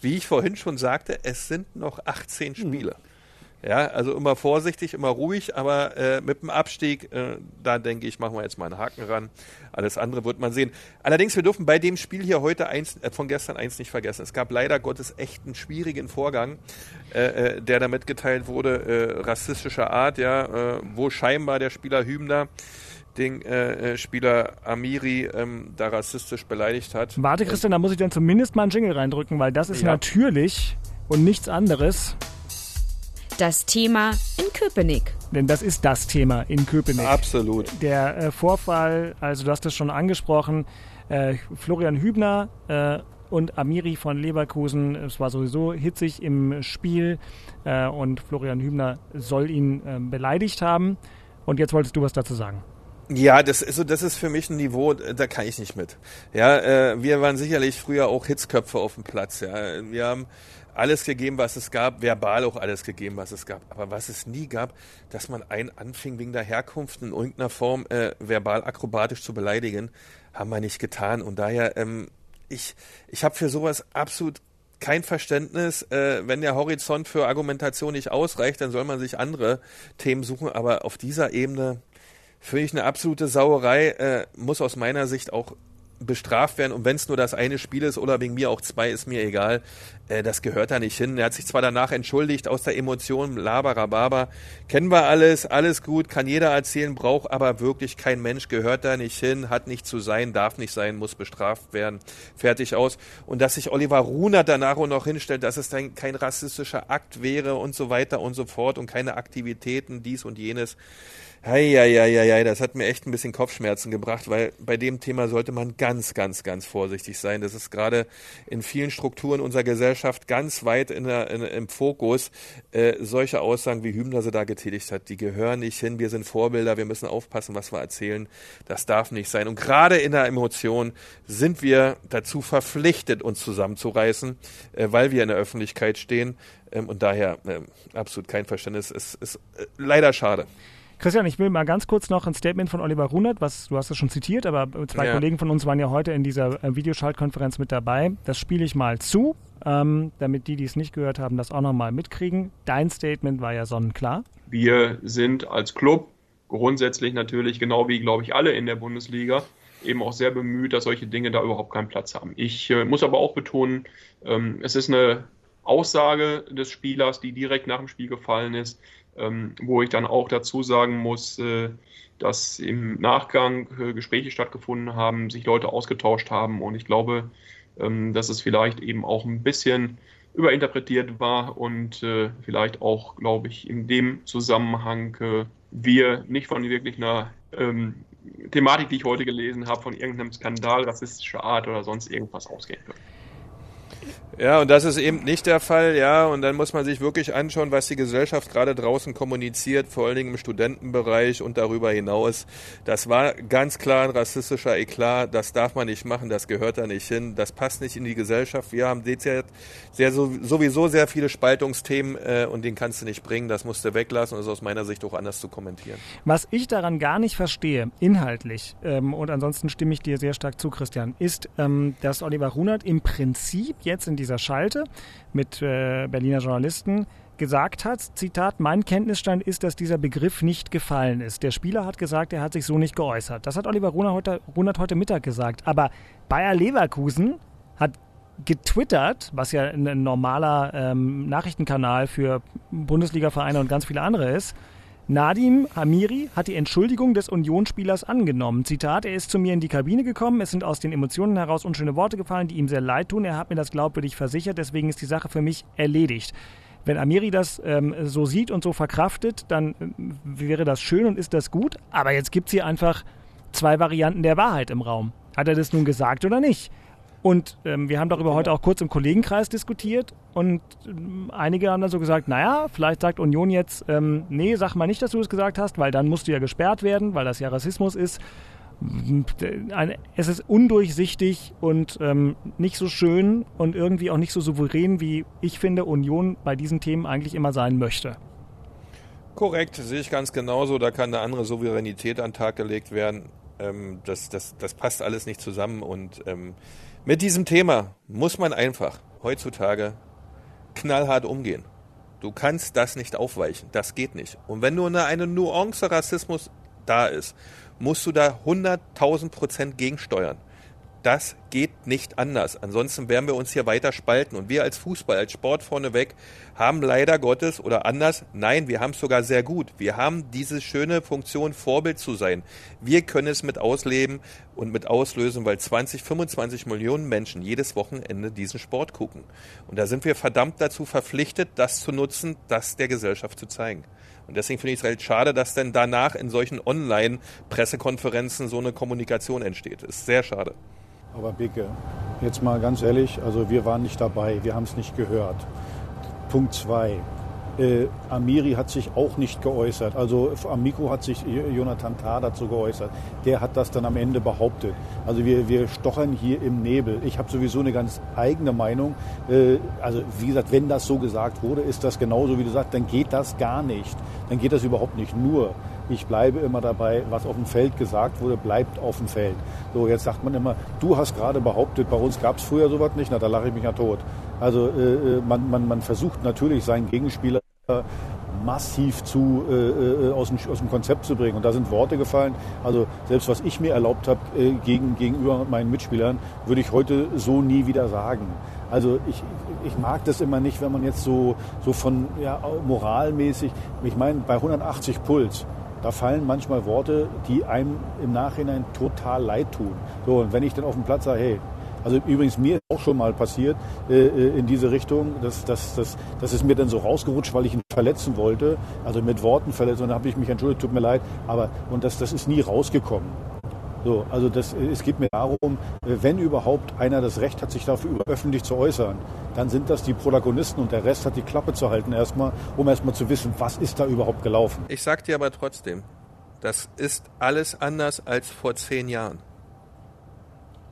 wie ich vorhin schon sagte, es sind noch 18 Spiele. Mhm. Ja, also immer vorsichtig, immer ruhig, aber äh, mit dem Abstieg, äh, da denke ich, machen wir jetzt mal einen Haken ran. Alles andere wird man sehen. Allerdings, wir dürfen bei dem Spiel hier heute eins, äh, von gestern eins nicht vergessen. Es gab leider Gottes echt einen schwierigen Vorgang, äh, äh, der da mitgeteilt wurde, äh, rassistischer Art, ja, wo scheinbar der Spieler Hübner den Spieler Amiri ähm, da rassistisch beleidigt hat. Warte, Christian, da muss ich dann zumindest mal einen Jingle reindrücken, weil das ist ja. natürlich und nichts anderes das Thema in Köpenick. Denn das ist das Thema in Köpenick. Absolut. Der äh, Vorfall, also du hast es schon angesprochen, äh, Florian Hübner äh, und Amiri von Leverkusen, es war sowieso hitzig im Spiel äh, und Florian Hübner soll ihn äh, beleidigt haben. Und jetzt wolltest du was dazu sagen. Ja, das ist so, das ist für mich ein Niveau, da kann ich nicht mit. Ja, äh, wir waren sicherlich früher auch Hitzköpfe auf dem Platz. Ja, wir haben alles gegeben, was es gab, verbal auch alles gegeben, was es gab. Aber was es nie gab, dass man einen anfing, wegen der Herkunft in irgendeiner Form äh, verbal akrobatisch zu beleidigen, haben wir nicht getan. Und daher, ähm, ich, ich habe für sowas absolut kein Verständnis. Äh, wenn der Horizont für Argumentation nicht ausreicht, dann soll man sich andere Themen suchen. Aber auf dieser Ebene finde ich eine absolute Sauerei, äh, muss aus meiner Sicht auch bestraft werden und wenn es nur das eine Spiel ist oder wegen mir auch zwei, ist mir egal. Äh, das gehört da nicht hin. Er hat sich zwar danach entschuldigt aus der Emotion, laberababa. Kennen wir alles, alles gut, kann jeder erzählen, braucht aber wirklich kein Mensch, gehört da nicht hin, hat nicht zu sein, darf nicht sein, muss bestraft werden. Fertig aus. Und dass sich Oliver Runer danach auch noch hinstellt, dass es dann kein rassistischer Akt wäre und so weiter und so fort und keine Aktivitäten, dies und jenes Eieieiei, das hat mir echt ein bisschen Kopfschmerzen gebracht, weil bei dem Thema sollte man ganz, ganz, ganz vorsichtig sein. Das ist gerade in vielen Strukturen unserer Gesellschaft ganz weit in der, in, im Fokus. Äh, solche Aussagen, wie Hübner sie da getätigt hat, die gehören nicht hin. Wir sind Vorbilder, wir müssen aufpassen, was wir erzählen. Das darf nicht sein. Und gerade in der Emotion sind wir dazu verpflichtet, uns zusammenzureißen, äh, weil wir in der Öffentlichkeit stehen. Ähm, und daher äh, absolut kein Verständnis. Es ist äh, leider schade. Christian, ich will mal ganz kurz noch ein Statement von Oliver Runert, was du hast es schon zitiert, aber zwei ja. Kollegen von uns waren ja heute in dieser äh, Videoschaltkonferenz mit dabei. Das spiele ich mal zu, ähm, damit die, die es nicht gehört haben, das auch nochmal mitkriegen. Dein Statement war ja sonnenklar. Wir sind als Club grundsätzlich natürlich, genau wie, glaube ich, alle in der Bundesliga, eben auch sehr bemüht, dass solche Dinge da überhaupt keinen Platz haben. Ich äh, muss aber auch betonen, ähm, es ist eine Aussage des Spielers, die direkt nach dem Spiel gefallen ist ähm, wo ich dann auch dazu sagen muss, äh, dass im Nachgang äh, Gespräche stattgefunden haben, sich Leute ausgetauscht haben und ich glaube, ähm, dass es vielleicht eben auch ein bisschen überinterpretiert war und äh, vielleicht auch, glaube ich, in dem Zusammenhang äh, wir nicht von wirklich einer ähm, Thematik, die ich heute gelesen habe, von irgendeinem Skandal rassistischer Art oder sonst irgendwas ausgehen können. Ja, und das ist eben nicht der Fall, ja. Und dann muss man sich wirklich anschauen, was die Gesellschaft gerade draußen kommuniziert, vor allen Dingen im Studentenbereich und darüber hinaus. Das war ganz klar ein rassistischer Eklat. Das darf man nicht machen, das gehört da nicht hin. Das passt nicht in die Gesellschaft. Wir haben derzeit sehr, sowieso sehr viele Spaltungsthemen äh, und den kannst du nicht bringen. Das musst du weglassen und das ist aus meiner Sicht auch anders zu kommentieren. Was ich daran gar nicht verstehe, inhaltlich, ähm, und ansonsten stimme ich dir sehr stark zu, Christian, ist, ähm, dass Oliver Runert im Prinzip jetzt in dieser Schalte mit äh, Berliner Journalisten gesagt hat, Zitat, mein Kenntnisstand ist, dass dieser Begriff nicht gefallen ist. Der Spieler hat gesagt, er hat sich so nicht geäußert. Das hat Oliver Runert heute, Runert heute Mittag gesagt. Aber Bayer Leverkusen getwittert, was ja ein normaler ähm, Nachrichtenkanal für Bundesliga-Vereine und ganz viele andere ist. Nadim Amiri hat die Entschuldigung des Unionsspielers angenommen. Zitat, er ist zu mir in die Kabine gekommen, es sind aus den Emotionen heraus unschöne Worte gefallen, die ihm sehr leid tun. Er hat mir das glaubwürdig versichert, deswegen ist die Sache für mich erledigt. Wenn Amiri das ähm, so sieht und so verkraftet, dann äh, wäre das schön und ist das gut. Aber jetzt gibt es hier einfach zwei Varianten der Wahrheit im Raum. Hat er das nun gesagt oder nicht? Und ähm, wir haben darüber heute auch kurz im Kollegenkreis diskutiert und ähm, einige haben dann so gesagt, naja, vielleicht sagt Union jetzt, ähm, nee, sag mal nicht, dass du es gesagt hast, weil dann musst du ja gesperrt werden, weil das ja Rassismus ist. Es ist undurchsichtig und ähm, nicht so schön und irgendwie auch nicht so souverän, wie ich finde, Union bei diesen Themen eigentlich immer sein möchte. Korrekt, sehe ich ganz genauso. Da kann eine andere Souveränität an den Tag gelegt werden. Ähm, das, das, das passt alles nicht zusammen und ähm, mit diesem Thema muss man einfach heutzutage knallhart umgehen. Du kannst das nicht aufweichen. Das geht nicht. Und wenn nur eine, Nuance Rassismus da ist, musst du da 100.000 Prozent gegensteuern. Das geht nicht anders. Ansonsten werden wir uns hier weiter spalten. Und wir als Fußball, als Sport vorneweg, haben leider Gottes oder anders, nein, wir haben es sogar sehr gut. Wir haben diese schöne Funktion, Vorbild zu sein. Wir können es mit ausleben und mit auslösen, weil 20, 25 Millionen Menschen jedes Wochenende diesen Sport gucken. Und da sind wir verdammt dazu verpflichtet, das zu nutzen, das der Gesellschaft zu zeigen. Und deswegen finde ich es halt schade, dass denn danach in solchen Online-Pressekonferenzen so eine Kommunikation entsteht. Ist sehr schade. Aber Bicke, jetzt mal ganz ehrlich, also wir waren nicht dabei, wir haben es nicht gehört. Punkt zwei. Äh, Amiri hat sich auch nicht geäußert. Also am Mikro hat sich Jonathan Tah dazu geäußert. Der hat das dann am Ende behauptet. Also wir, wir stochern hier im Nebel. Ich habe sowieso eine ganz eigene Meinung. Äh, also wie gesagt, wenn das so gesagt wurde, ist das genauso wie du sagst, dann geht das gar nicht. Dann geht das überhaupt nicht. Nur ich bleibe immer dabei, was auf dem Feld gesagt wurde, bleibt auf dem Feld. So, jetzt sagt man immer, du hast gerade behauptet, bei uns gab es früher sowas nicht, na, da lache ich mich ja tot. Also äh, äh, man, man, man versucht natürlich seinen Gegenspieler massiv zu, äh, äh, aus, dem, aus dem Konzept zu bringen. Und da sind Worte gefallen. Also selbst was ich mir erlaubt habe äh, gegen, gegenüber meinen Mitspielern, würde ich heute so nie wieder sagen. Also ich, ich mag das immer nicht, wenn man jetzt so, so von ja, moralmäßig, ich meine, bei 180 Puls, da fallen manchmal Worte, die einem im Nachhinein total leid tun. So, und wenn ich dann auf dem Platz sage, hey, also übrigens mir ist auch schon mal passiert äh, äh, in diese Richtung, dass, dass, dass, dass es mir dann so rausgerutscht, weil ich ihn verletzen wollte, also mit Worten verletzt und dann habe ich mich entschuldigt, tut mir leid, aber und das, das ist nie rausgekommen. So, also das, es geht mir darum, äh, wenn überhaupt einer das Recht hat, sich dafür öffentlich zu äußern, dann sind das die Protagonisten und der Rest hat die Klappe zu halten erstmal, um erstmal zu wissen, was ist da überhaupt gelaufen. Ich sag dir aber trotzdem, das ist alles anders als vor zehn Jahren.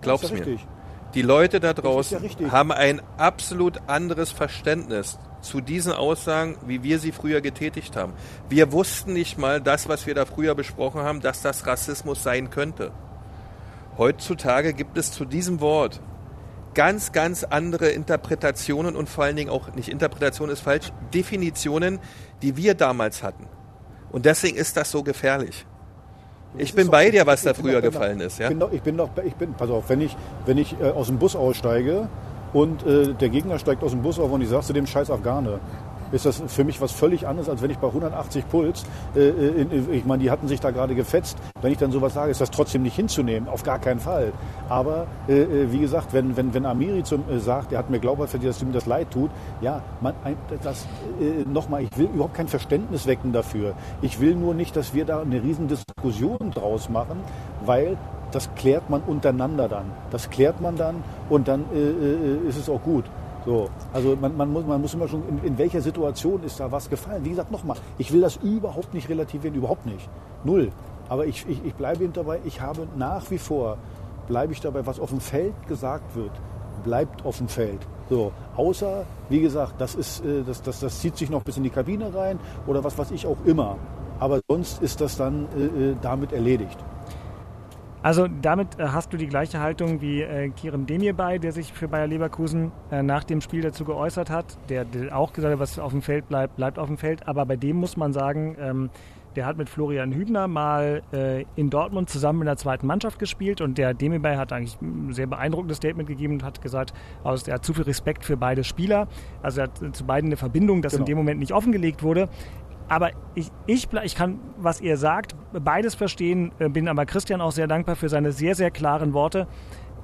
Glaub's mir. Richtig. Die Leute da draußen ja haben ein absolut anderes Verständnis zu diesen Aussagen, wie wir sie früher getätigt haben. Wir wussten nicht mal das, was wir da früher besprochen haben, dass das Rassismus sein könnte. Heutzutage gibt es zu diesem Wort ganz, ganz andere Interpretationen und vor allen Dingen auch, nicht Interpretation ist falsch, Definitionen, die wir damals hatten. Und deswegen ist das so gefährlich. Ich bin bei dir, was da früher gefallen ist. Ja? Ich bin doch, ich bin doch, ich bin, pass auf, wenn ich, wenn ich äh, aus dem Bus aussteige und äh, der Gegner steigt aus dem Bus auf und ich sage zu dem scheiß Afghane, ist das für mich was völlig anderes, als wenn ich bei 180 Puls, äh, äh, in, ich meine, die hatten sich da gerade gefetzt. Wenn ich dann sowas sage, ist das trotzdem nicht hinzunehmen, auf gar keinen Fall. Aber äh, äh wie gesagt, wenn, wenn, wenn Amiri zum, äh, sagt, er hat mir glaubhaft verdient, dass ihm das leid tut, ja, man, das äh, nochmal, ich will überhaupt kein Verständnis wecken dafür. Ich will nur nicht, dass wir da eine riesen Diskussion draus machen, weil das klärt man untereinander dann. Das klärt man dann und dann ist es auch gut. So, also man, man, muss, man muss immer schon, in, in, welcher Situation ist da was gefallen. Wie gesagt, nochmal, ich will das überhaupt nicht relativieren, überhaupt nicht. Null. Aber ich, ich, ich bleibe dabei, ich habe nach wie vor, bleibe ich dabei, was auf dem Feld gesagt wird, bleibt auf dem Feld. So, außer, wie gesagt, das, ist, äh, das, das, das zieht sich noch bis in die Kabine rein oder was weiß ich auch immer. Aber sonst ist das dann äh, äh damit erledigt. Also damit äh, hast du die gleiche Haltung wie äh, Kerem Demirbay, der sich für Bayer Leverkusen äh, nach dem Spiel dazu geäußert hat, der, der, auch gesagt hat, was auf dem Feld bleibt, bleibt auf dem Feld. Aber bei dem muss man sagen, ähm, der hat mit Florian Hübner mal äh, in Dortmund zusammen in der zweiten Mannschaft gespielt und der Demirbay hat eigentlich ein sehr beeindruckendes Statement gegeben und hat gesagt, also er hat zu viel Respekt für beide Spieler. Also er hat zu beiden eine Verbindung, das genau. in dem Moment nicht offengelegt wurde. Aber ich, ich, ich kann, was ihr sagt, beides verstehen, äh, bin aber Christian auch sehr dankbar für seine sehr, sehr klaren Worte.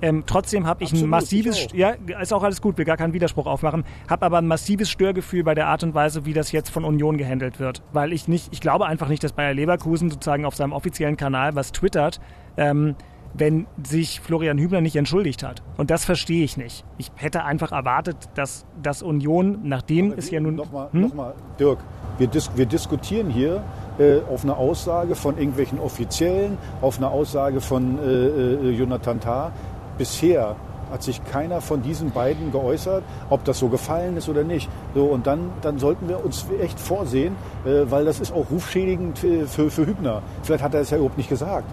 Ähm, trotzdem habe ich Absolut, ein massives, ich ja, ist auch alles gut, will gar keinen Widerspruch aufmachen, habe aber ein massives Störgefühl bei der Art und Weise, wie das jetzt von Union gehandelt wird. Weil ich nicht, ich glaube einfach nicht, dass Bayer Leverkusen sozusagen auf seinem offiziellen Kanal was twittert, ähm, wenn sich Florian Hübner nicht entschuldigt hat. Und das verstehe ich nicht. Ich hätte einfach erwartet, dass das Union, nachdem es ja nun. Nochmal, hm? noch Dirk, wir, dis wir diskutieren hier äh, auf eine Aussage von irgendwelchen Offiziellen, auf eine Aussage von äh, äh, Jonathan Tah bisher hat sich keiner von diesen beiden geäußert, ob das so gefallen ist oder nicht. So, und dann, dann sollten wir uns echt vorsehen, äh, weil das ist auch rufschädigend für, für Hübner. Vielleicht hat er es ja überhaupt nicht gesagt.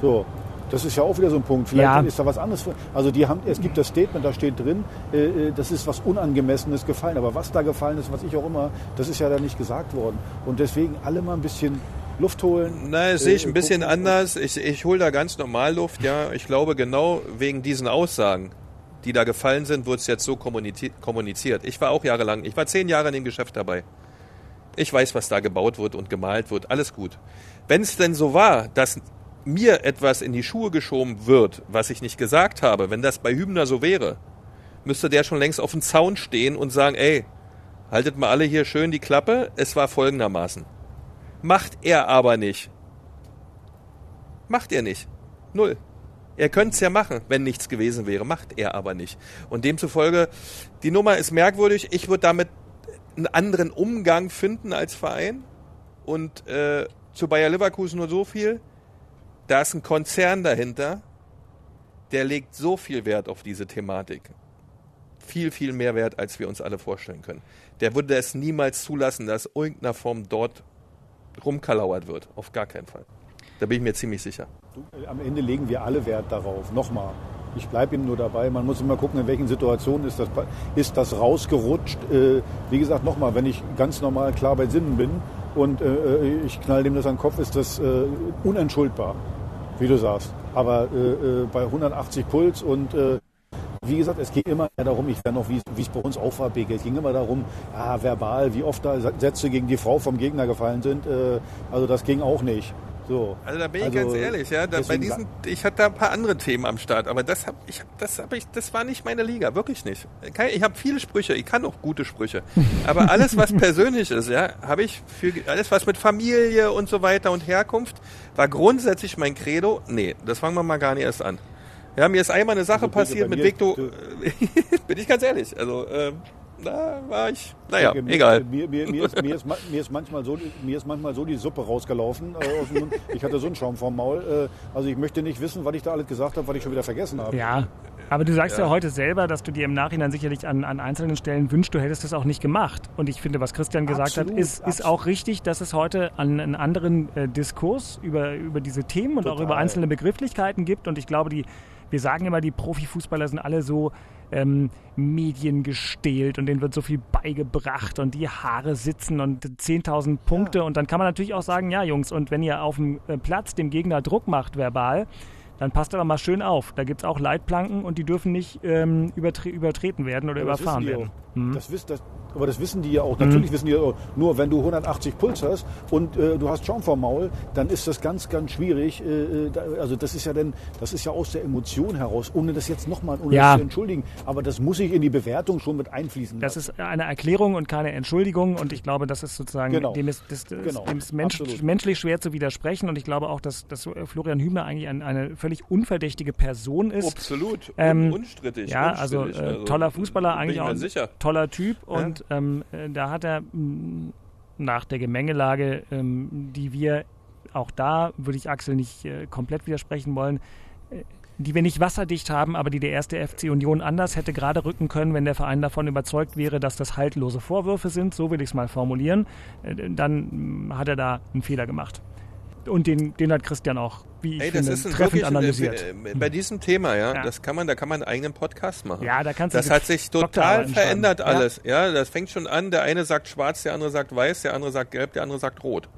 So, das ist ja auch wieder so ein Punkt. Vielleicht ja. ist da was anderes. Also die haben, es gibt das Statement, da steht drin, äh, äh, das ist was Unangemessenes gefallen. Aber was da gefallen ist, was ich auch immer, das ist ja da nicht gesagt worden. Und deswegen alle mal ein bisschen Luft holen? Nein, das sehe ich ein bisschen anders. Ich, ich hole da ganz normal Luft, ja. Ich glaube, genau wegen diesen Aussagen, die da gefallen sind, wurde es jetzt so kommuniziert. Ich war auch jahrelang, ich war zehn Jahre in dem Geschäft dabei. Ich weiß, was da gebaut wird und gemalt wird. Alles gut. Wenn es denn so war, dass mir etwas in die Schuhe geschoben wird, was ich nicht gesagt habe, wenn das bei Hübner so wäre, müsste der schon längst auf dem Zaun stehen und sagen, ey, haltet mal alle hier schön die Klappe. Es war folgendermaßen. Macht er aber nicht. Macht er nicht. Null. Er könnte es ja machen, wenn nichts gewesen wäre. Macht er aber nicht. Und demzufolge, die Nummer ist merkwürdig. Ich würde damit einen anderen Umgang finden als Verein. Und äh, zu Bayer Leverkusen nur so viel. Da ist ein Konzern dahinter, der legt so viel Wert auf diese Thematik. Viel, viel mehr Wert, als wir uns alle vorstellen können. Der würde es niemals zulassen, dass irgendeiner Form dort rumkalauert wird. Auf gar keinen Fall. Da bin ich mir ziemlich sicher. Äh, am Ende legen wir alle Wert darauf. Nochmal. Ich bleibe ihm nur dabei. Man muss immer gucken, in welchen Situationen ist das, ist das rausgerutscht. Äh, wie gesagt, nochmal, wenn ich ganz normal klar bei Sinnen bin und äh, äh ich knall dem das an den Kopf, ist das äh, unentschuldbar, wie du sagst. Aber äh, bei 180 Puls und wie gesagt, es ging immer darum, ich wäre noch, wie es bei uns auch war, BG, es ging immer darum, ah, verbal, wie oft da Sätze gegen die Frau vom Gegner gefallen sind. Äh, also das ging auch nicht. So. Also da bin ich also, ganz ehrlich, ja, da, bei diesen, ich hatte da ein paar andere Themen am Start, aber das hab ich, das hab ich, das war nicht meine Liga, wirklich nicht. Ich habe viele Sprüche, ich kann auch gute Sprüche, aber alles was persönlich ist, ja, habe ich für alles was mit Familie und so weiter und Herkunft war grundsätzlich mein Credo. Nee, das fangen wir mal gar nicht erst an. Ja, mir ist einmal eine Sache also passiert mit Victor. bin ich ganz ehrlich. Also, ähm, da war ich. Naja, mir, egal. Mir, mir, mir, ist, mir, ist, mir, ist, manchmal so, mir ist manchmal so die Suppe rausgelaufen äh, aus dem Mund. Ich hatte so einen Schaum vorm Maul. Äh, also ich möchte nicht wissen, was ich da alles gesagt habe, was ich schon wieder vergessen habe. Ja, aber du sagst ja. ja, heute selber, dass du dir im Nachhinein sicherlich an, an einzelnen Stellen wünschst, du hättest das auch nicht gemacht. Und ich finde, was Christian gesagt absolut, hat, ist, ist auch richtig, dass es heute einen, einen anderen äh, Diskurs über, über diese Themen und Total. auch über einzelne Begrifflichkeiten gibt. Und ich glaube, die wir sagen immer, die Profifußballer sind alle so ähm, mediengestählt und denen wird so viel beigebracht und die Haare sitzen und 10.000 Punkte. Ja. Und dann kann man natürlich auch sagen, ja Jungs, und wenn ihr auf dem äh, Platz dem Gegner Druck macht verbal, dann passt aber mal schön auf. Da gibt es auch Leitplanken und die dürfen nicht ähm, übertre übertreten werden oder ja, überfahren werden. Mhm. Das, wisst, das, aber das wissen die ja auch. Natürlich mhm. wissen die ja auch, nur wenn du 180 Puls hast und äh, du hast Schaum vom Maul, dann ist das ganz, ganz schwierig. Äh, äh, da, also das ist ja dann, das ist ja aus der Emotion heraus, ohne das jetzt nochmal, ohne ja. zu entschuldigen. Aber das muss ich in die Bewertung schon mit einfließen lassen. Das ist eine Erklärung und keine Entschuldigung und ich glaube, das ist sozusagen, genau. dem ist, das, das, genau. dem ist mensch, menschlich schwer zu widersprechen und ich glaube auch, dass, dass Florian Hübner eigentlich ein, eine völlig unverdächtige Person ist. Absolut, ähm, unstrittig. Ja, also, äh, also, toller Fußballer, eigentlich auch ein toller Typ und ähm, äh, da hat er mh, nach der Gemengelage, ähm, die wir auch da, würde ich Axel nicht äh, komplett widersprechen wollen, äh, die wir nicht wasserdicht haben, aber die der erste FC Union anders hätte gerade rücken können, wenn der Verein davon überzeugt wäre, dass das haltlose Vorwürfe sind, so will ich es mal formulieren, dann hat er da einen Fehler gemacht. Und den, den hat Christian auch, wie ich hey, finde, treffend wirklich, analysiert. Äh, bei diesem Thema, ja, ja, das kann man, da kann man einen eigenen Podcast machen. Ja, da kannst du Das hat sich total verändert alles. Ja. ja, das fängt schon an. Der eine sagt schwarz, der andere sagt weiß, der andere sagt gelb, der andere sagt rot.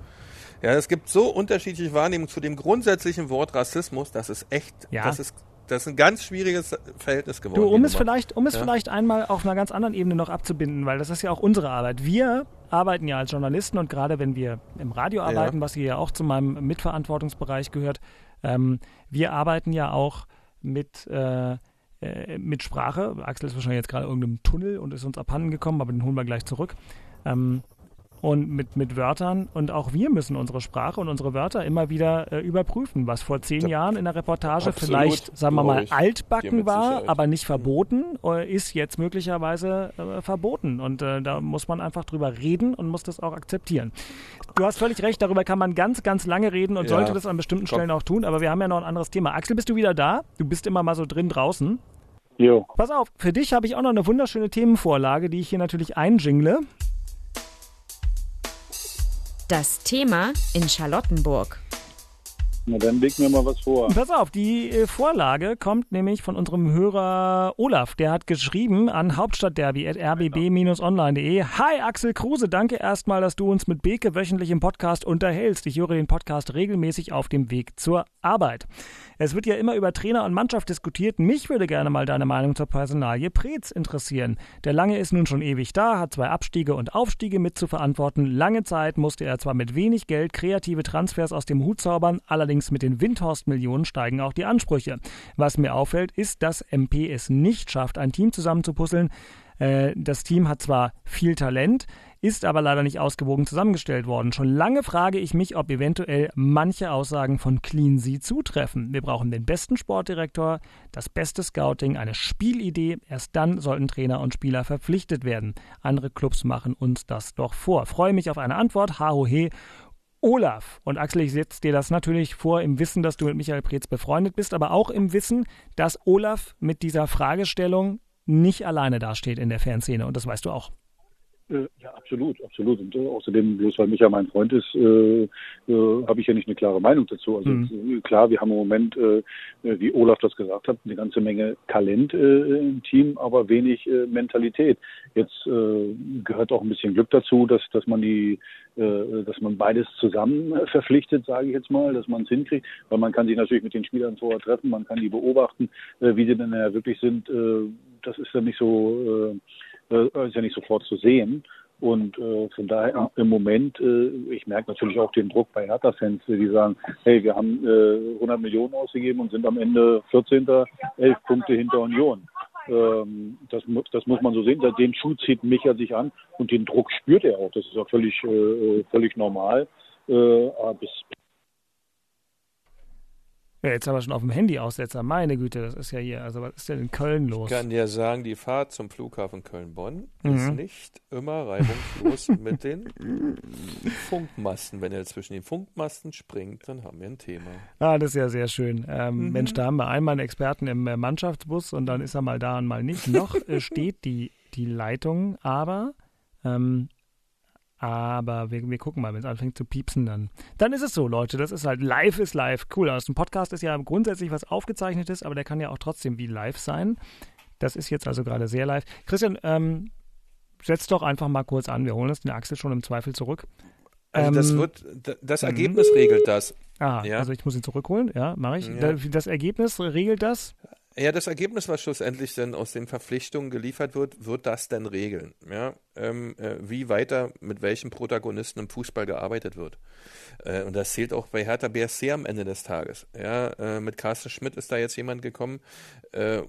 Ja, es gibt so unterschiedliche Wahrnehmungen zu dem grundsätzlichen Wort Rassismus, das ist echt, Ja. das ist, das ist ein ganz schwieriges Verhältnis geworden. Du, um es vielleicht, um es Ja. vielleicht einmal auf einer ganz anderen Ebene noch abzubinden, weil das ist ja auch unsere Arbeit. Wir arbeiten ja als Journalisten und gerade wenn wir im Radio Ja. arbeiten, was hier ja auch zu meinem Mitverantwortungsbereich gehört, ähm, wir arbeiten ja auch mit, äh, äh, mit Sprache. Axel ist wahrscheinlich jetzt gerade in irgendeinem Tunnel und ist uns abhanden gekommen, aber den holen wir gleich zurück. Ähm, und mit, mit Wörtern. Und auch wir müssen unsere Sprache und unsere Wörter immer wieder äh, überprüfen, was vor zehn Da- Jahren in der Reportage Absolut, vielleicht, sagen wir mal, altbacken war, Sicherheit. aber nicht verboten, äh, ist jetzt möglicherweise äh, verboten. Und äh, da muss man einfach drüber reden und muss das auch akzeptieren. Du hast völlig recht, darüber kann man ganz, ganz lange reden und Ja. sollte das an bestimmten. Stellen auch tun, aber wir haben ja noch ein anderes Thema. Axel, bist du wieder da? Du bist immer mal so drin draußen. Jo. Pass auf, für dich habe ich auch noch eine wunderschöne Themenvorlage, die ich hier natürlich einjingle. Das Thema in Charlottenburg. Na dann leg mir mal was vor. Pass auf, die äh, Vorlage kommt nämlich von unserem Hörer Olaf. Der hat geschrieben an hauptstadtderby.rbb-online.de. Hi Axel Kruse, danke erstmal, dass du uns mit Beke wöchentlich im Podcast unterhältst. Ich höre den Podcast regelmäßig auf dem Weg zur Arbeit. Es wird ja immer über Trainer und Mannschaft diskutiert. Mich würde gerne mal deine Meinung zur Personalie Preetz interessieren. Der Lange ist nun schon ewig da, hat zwei Abstiege und Aufstiege mit zu verantworten. Lange Zeit musste er zwar mit wenig Geld kreative Transfers aus dem Hut zaubern, allerdings mit den Windhorst-Millionen steigen auch die Ansprüche. Was mir auffällt, ist, dass MP es nicht schafft, ein Team zusammenzupuzzeln. Äh, Das Team hat zwar viel Talent, ist aber leider nicht ausgewogen zusammengestellt worden. Schon lange frage ich mich, ob eventuell manche Aussagen von Clean Sie zutreffen. Wir brauchen den besten Sportdirektor, das beste Scouting, eine Spielidee. Erst dann sollten Trainer und Spieler verpflichtet werden. Andere Clubs machen uns das doch vor. Freue mich auf eine Antwort. Hahohe. Olaf. Und Axel, ich setze dir das natürlich vor im Wissen, dass du mit Michael Preetz befreundet bist, aber auch im Wissen, dass Olaf mit dieser Fragestellung nicht alleine dasteht in der Fanszene. Und das weißt du auch. Äh, Ja, absolut, absolut. Und äh, außerdem, bloß weil Micha mein Freund ist, äh, äh, habe ich ja nicht eine klare Meinung dazu. Also Mhm. äh, klar, wir haben im Moment, wie Olaf das gesagt hat, eine ganze Menge Talent äh, im Team, aber wenig Mentalität. Jetzt äh, gehört auch ein bisschen Glück dazu, dass dass man die, äh, dass man beides zusammen verpflichtet, sage ich jetzt mal, dass man es hinkriegt, weil man kann sich natürlich mit den Spielern vorher treffen, man kann die beobachten, wie sie denn ja wirklich sind. Das ist dann nicht so. Äh, äh, ist ja nicht sofort zu sehen. Und äh, von daher im Moment, äh, ich merke natürlich auch den Druck bei Hertha-Fans, die sagen, hey, wir haben äh, 100 Millionen ausgegeben und sind am Ende 14. 11 Punkte hinter Union. Ähm, das, das muss man so sehen. Den Schuh zieht Micha sich an und den Druck spürt er auch. Das ist auch völlig, äh, völlig normal. Äh, aber bis, Ja, jetzt aber schon auf dem Handy aussetzer. Meine Güte, das ist ja hier. Also, was ist denn in Köln los? Ich kann dir sagen, die Fahrt zum Flughafen Köln-Bonn Mhm. ist nicht immer reibungslos mit den Funkmasten. Wenn er zwischen den Funkmasten springt, dann haben wir ein Thema. Ah, das ist ja sehr schön. Ähm, Mhm. Mensch, da haben wir einmal einen Experten im äh, Mannschaftsbus und dann ist er mal da und mal nicht. Noch äh, steht die, die Leitung, aber, ähm, aber wir, wir gucken mal, wenn es anfängt zu piepsen, dann, dann ist es so, Leute. Das ist halt live ist live. Cool. Aus dem Podcast ist ja grundsätzlich was aufgezeichnetes, aber der kann ja auch trotzdem wie live sein. Das ist jetzt also gerade sehr live. Christian, ähm, setz doch einfach mal kurz an. Wir holen uns den Axel schon im Zweifel zurück. Also das Ähm, wird, d- das mhm. Ergebnis regelt das. Ah, Ja. also ich muss ihn zurückholen, ja, mache ich. Ja. Da- Das Ergebnis regelt das? Ja, das Ergebnis, was schlussendlich dann aus den Verpflichtungen geliefert wird, wird das dann regeln. Ja, ähm, äh, wie weiter mit welchen Protagonisten im Fußball gearbeitet wird. Äh, und das zählt auch bei Hertha BSC am Ende des Tages. Ja, äh, mit Carsten Schmidt ist da jetzt jemand gekommen, äh,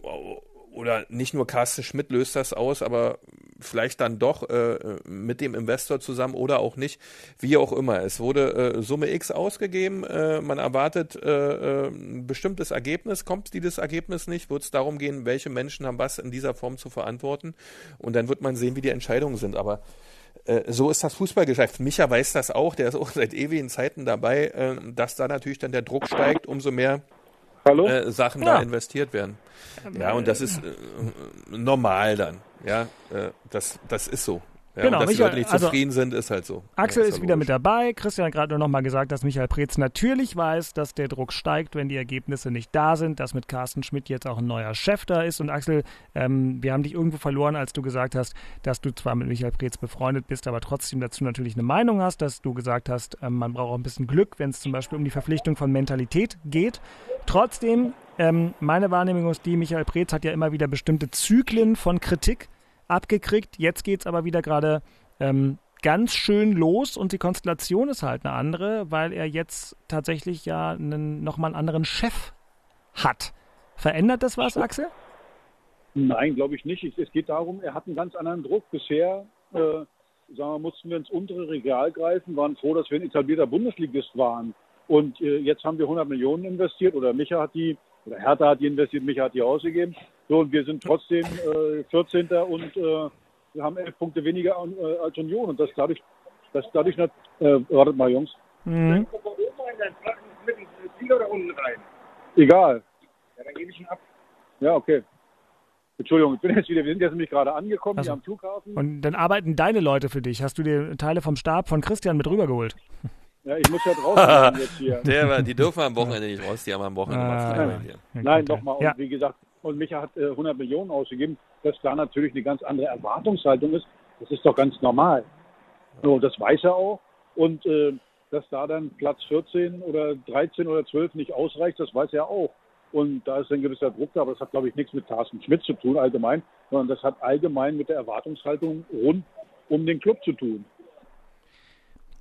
oder nicht nur Carsten Schmidt löst das aus, aber vielleicht dann doch äh, mit dem Investor zusammen oder auch nicht, wie auch immer. Es wurde äh, Summe X ausgegeben, äh, man erwartet äh, äh, ein bestimmtes Ergebnis. Kommt dieses Ergebnis nicht, wird es darum gehen, welche Menschen haben was in dieser Form zu verantworten und dann wird man sehen, wie die Entscheidungen sind. Aber äh, so ist das Fußballgeschäft. Micha weiß das auch, der ist auch seit ewigen Zeiten dabei, dass da natürlich dann der Druck steigt, umso mehr? Äh, Sachen Ja. da investiert werden. Ja, und das ist äh, normal dann. Ja, äh, das, das ist so. Ja, Genau, dass Michael, die Leute nicht also zufrieden sind, ist halt so. Axel ja, ist ja wieder mit dabei. Christian hat gerade nur noch mal gesagt, dass Michael Preetz natürlich weiß, dass der Druck steigt, wenn die Ergebnisse nicht da sind, dass mit Carsten Schmidt jetzt auch ein neuer Chef da ist. Und Axel, ähm, wir haben dich irgendwo verloren, als du gesagt hast, dass du zwar mit Michael Preetz befreundet bist, aber trotzdem dazu natürlich eine Meinung hast, dass du gesagt hast, ähm, man braucht auch ein bisschen Glück, wenn es zum Beispiel um die Verpflichtung von Mentalität geht. Trotzdem, ähm, meine Wahrnehmung ist die, Michael Preetz hat ja immer wieder bestimmte Zyklen von Kritik abgekriegt. Jetzt geht es aber wieder gerade ähm, ganz schön los und die Konstellation ist halt eine andere, weil er jetzt tatsächlich ja einen, nochmal einen anderen Chef hat. Verändert das was, Axel? Nein, glaube ich nicht. Ich- Es geht darum, er hat einen ganz anderen Druck. Bisher äh, sagen wir, mussten wir ins untere Regal greifen, waren froh, dass wir ein etablierter Bundesligist waren. Und äh, jetzt haben wir 100 Millionen investiert oder Micha hat die, oder Hertha hat die investiert, Micha hat die ausgegeben. So, und wir sind trotzdem äh, 14. und äh, wir haben elf Punkte weniger äh, als Union. Und das dadurch, dass dadurch, nicht- äh, wartet mal, Jungs. Mhm. Egal. Ja, dann gebe ich ihn ab. Ja, okay. Entschuldigung, ich bin jetzt wieder, wir sind jetzt nämlich gerade angekommen Also. hier am Flughafen. Und dann arbeiten deine Leute für dich. Hast du dir Teile vom Stab von Christian mit rübergeholt? Ja, ich muss ja draußen jetzt hier. Der, war- die dürfen am Wochenende nicht raus, die haben am Wochenende mal frei. Ah, dir. Nein, nochmal. Und Ja. wie gesagt, und Micha hat äh, 100 Millionen ausgegeben, dass da natürlich eine ganz andere Erwartungshaltung ist. Das ist doch ganz normal. So, das weiß er auch. Und äh, dass da dann Platz 14 oder 13 oder 12 nicht ausreicht, das weiß er auch. Und da ist ein gewisser Druck da, aber das hat, glaube ich, nichts mit Carsten Schmidt zu tun allgemein, sondern das hat allgemein mit der Erwartungshaltung rund um den Club zu tun.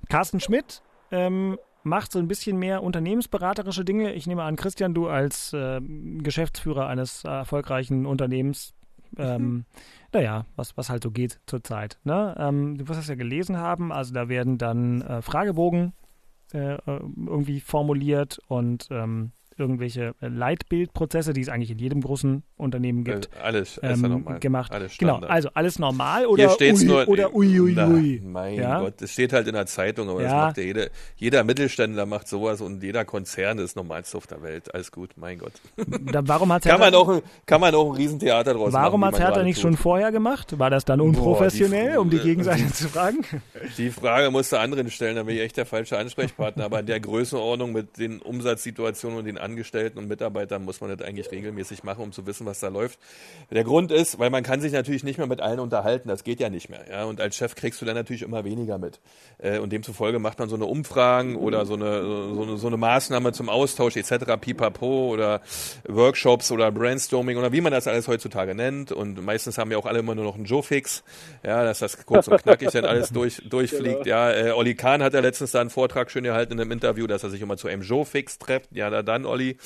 Carsten Schmidt ähm, macht so ein bisschen mehr unternehmensberaterische Dinge. Ich nehme an, Christian, du als äh, Geschäftsführer eines erfolgreichen Unternehmens, ähm, naja, was, was halt so geht zurzeit. Ne? Ähm, du wirst das ja gelesen haben, also da werden dann äh, Fragebogen äh, äh, irgendwie formuliert und ähm, irgendwelche äh, Leitbildprozesse, die es eigentlich in jedem großen Unternehmen gibt, Äh, alles, alles ähm, normal. gemacht. Alles genau, also alles normal Hier oder steht's ui, nur. oder ui, ui, Na, ui. Mein Ja? Gott, das steht halt in der Zeitung, aber das Ja. macht ja jeder, jeder Mittelständler macht sowas und jeder Konzern ist normalste auf der Welt. Alles gut, mein Gott. Da, warum hat Kann man auch, ein- kann man auch ein Riesentheater draus Warum machen. hat wie man Hertha nicht tut. schon vorher gemacht? War das dann Boah, unprofessionell, die- um die Gegenseite zu fragen? Die Frage musst du anderen stellen, da bin ich echt der falsche Ansprechpartner. Aber in der Größenordnung mit den Umsatzsituationen und den Angestellten und Mitarbeitern muss man das eigentlich regelmäßig machen, um zu wissen, was da läuft. Der Grund ist, weil man kann sich natürlich nicht mehr mit allen unterhalten, das geht ja nicht mehr. Ja? Und als Chef kriegst du dann natürlich immer weniger mit. Äh, Und demzufolge macht man so eine Umfragen oder so eine, so eine, so eine Maßnahme zum Austausch etc., pipapo oder Workshops oder Brainstorming oder wie man das alles heutzutage nennt. Und meistens haben ja auch alle immer nur noch einen Joe-Fix, ja, dass das kurz und knackig dann alles durch, durchfliegt. Ja, äh, Olli Kahn hat ja letztens da einen Vortrag schön gehalten in einem Interview, dass er sich immer zu einem Joe-Fix trifft. Ja, da dann, Olli.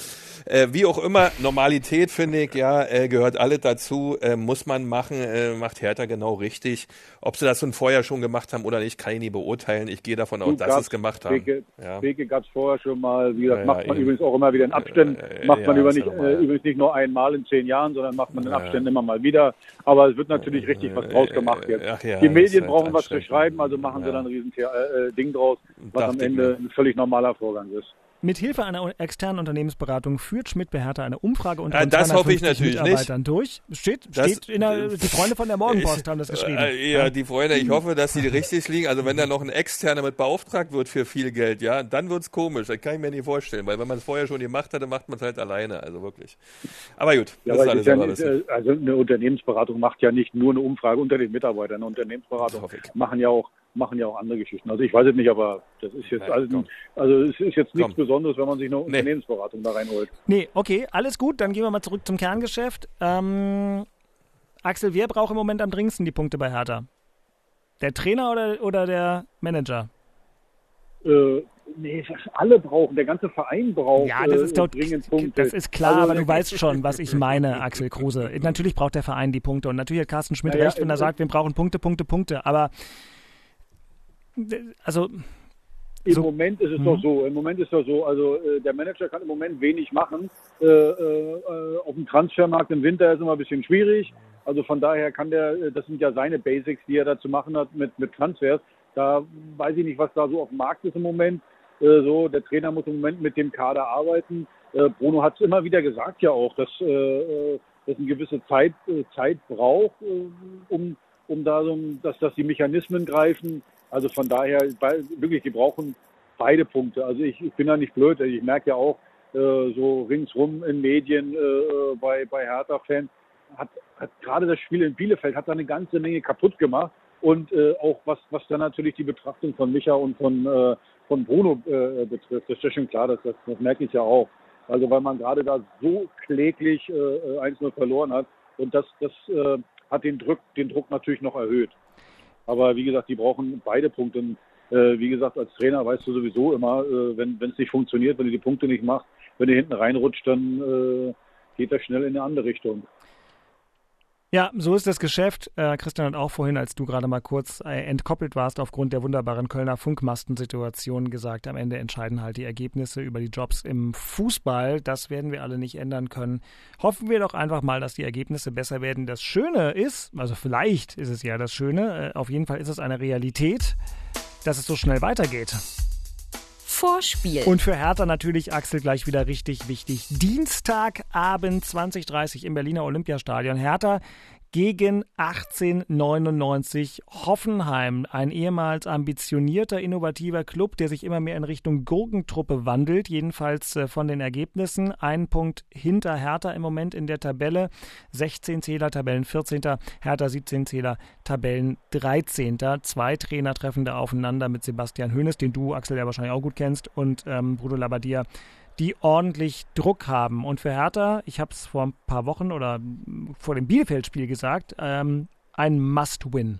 Äh, wie auch immer, Normalität, finde ich, ja, äh, gehört alles dazu, äh, muss man machen, äh, macht Hertha genau richtig. Ob sie das schon vorher schon gemacht haben oder nicht, kann ich nie beurteilen. Ich gehe davon aus, dass sie es gemacht haben. Wege, Ja. Wege gab es vorher schon mal. Wie gesagt, Ja, macht man eben. übrigens auch immer wieder in Abständen. Macht man über nicht, äh, übrigens nicht nur einmal in zehn Jahren, sondern macht man in. Abständen immer mal wieder. Aber es wird natürlich richtig was draus gemacht jetzt. Die Medien ist brauchen halt was zu schreiben, also machen sie dann ein riesen äh, Ding draus, was Dachte am Ende ein völlig normaler Vorgang ist. Mit Hilfe einer externen Unternehmensberatung führt Schmidt bei Hertha eine Umfrage unter Ja, rund das hoffe ich 250 natürlich Mitarbeitern durch. Steht, Das- steht in der, die Freunde von der Morgenpost haben das geschrieben. Äh, ja, die Freunde, ich hoffe, dass die richtig liegen. Also wenn da noch ein Externer mit beauftragt wird für viel Geld, ja, dann wird's komisch. Das kann ich mir nicht vorstellen, weil wenn man es vorher schon gemacht hatte, macht man es halt alleine. Also wirklich. Aber gut, Ja, das ist aber es alles ist ja nicht, äh, also eine Unternehmensberatung macht ja nicht nur eine Umfrage unter den Mitarbeitern. Eine Unternehmensberatung machen ja auch machen ja auch andere Geschichten. Also ich weiß es nicht, aber das ist jetzt Ja, also, also es ist jetzt nichts Komm. Besonderes, wenn man sich eine Unternehmensberatung da reinholt. Nee, okay, alles gut. Dann gehen wir mal zurück zum Kerngeschäft. Ähm, Axel, wer braucht im Moment am dringendsten die Punkte bei Hertha? Der Trainer oder, oder der Manager? Äh, nee, alle brauchen, der ganze Verein braucht Ja, das äh, ist doch, dringend Punkte. das ist klar, Also, aber du weißt schon, was ich meine, Axel Kruse. Natürlich braucht der Verein die Punkte und natürlich hat Carsten Schmidt Naja, recht, wenn er äh, sagt, wir brauchen Punkte, Punkte, Punkte. Aber äh, also Im So. Moment ist es Mhm. doch so. Im Moment ist doch so. Also äh, der Manager kann im Moment wenig machen. Äh, äh, äh, auf dem Transfermarkt im Winter ist immer ein bisschen schwierig. Also von daher kann der, äh, das sind ja seine Basics, die er da zu machen hat mit, mit Transfers. Da weiß ich nicht, was da so auf dem Markt ist im Moment. Äh, so, der Trainer muss im Moment mit dem Kader arbeiten. Bruno hat es immer wieder gesagt ja auch, dass äh, das eine gewisse Zeit, Zeit braucht, um um da so, dass, dass die Mechanismen greifen. Also von daher, wirklich, die brauchen beide Punkte. Also ich, ich bin da nicht blöd. Ich merke ja auch äh, so ringsrum in Medien äh, bei, bei Hertha-Fans, hat, hat gerade das Spiel in Bielefeld hat da eine ganze Menge kaputt gemacht. Und äh, auch was, was dann natürlich die Betrachtung von Micha und von, äh, von Bruno äh, betrifft, das ist ja schon klar, dass das, das merke ich ja auch. Also weil man gerade da so kläglich äh, 1-0 verloren hat. Und das, das äh, hat den Druck, den Druck natürlich noch erhöht. Aber wie gesagt, die brauchen beide Punkte. Und, äh, wie gesagt, als Trainer weißt du sowieso immer, äh, wenn es nicht funktioniert, wenn du die Punkte nicht machst, wenn du hinten reinrutscht, dann äh, geht das schnell in eine andere Richtung. Ja, so ist das Geschäft. Äh, Christian hat auch vorhin, als du gerade mal kurz äh, entkoppelt warst, aufgrund der wunderbaren Kölner Funkmastensituation gesagt, am Ende entscheiden halt die Ergebnisse über die Jobs im Fußball. Das werden wir alle nicht ändern können. Hoffen wir doch einfach mal, dass die Ergebnisse besser werden. Das Schöne ist, also vielleicht ist es ja das Schöne, äh, auf jeden Fall ist es eine Realität, dass es so schnell weitergeht. Vorspiel. Und für Hertha natürlich, Axel, gleich wieder richtig wichtig. Dienstagabend 2030 im Berliner Olympiastadion. Hertha gegen 1899 Hoffenheim, ein ehemals ambitionierter, innovativer Club, der sich immer mehr in Richtung Gurkentruppe wandelt, jedenfalls äh, von den Ergebnissen. Ein Punkt hinter Hertha im Moment in der Tabelle, 16 Zähler, Tabellen 14. Hertha 17 Zähler, Tabellen 13. Zwei Trainer treffen da aufeinander mit Sebastian Hoeneß, den du, Axel, ja wahrscheinlich auch gut kennst, und ähm, Bruno Labbadia die ordentlich Druck haben. Und für Hertha, ich habe es vor ein paar Wochen oder vor dem Bielefeld-Spiel gesagt, ähm, ein Must-Win.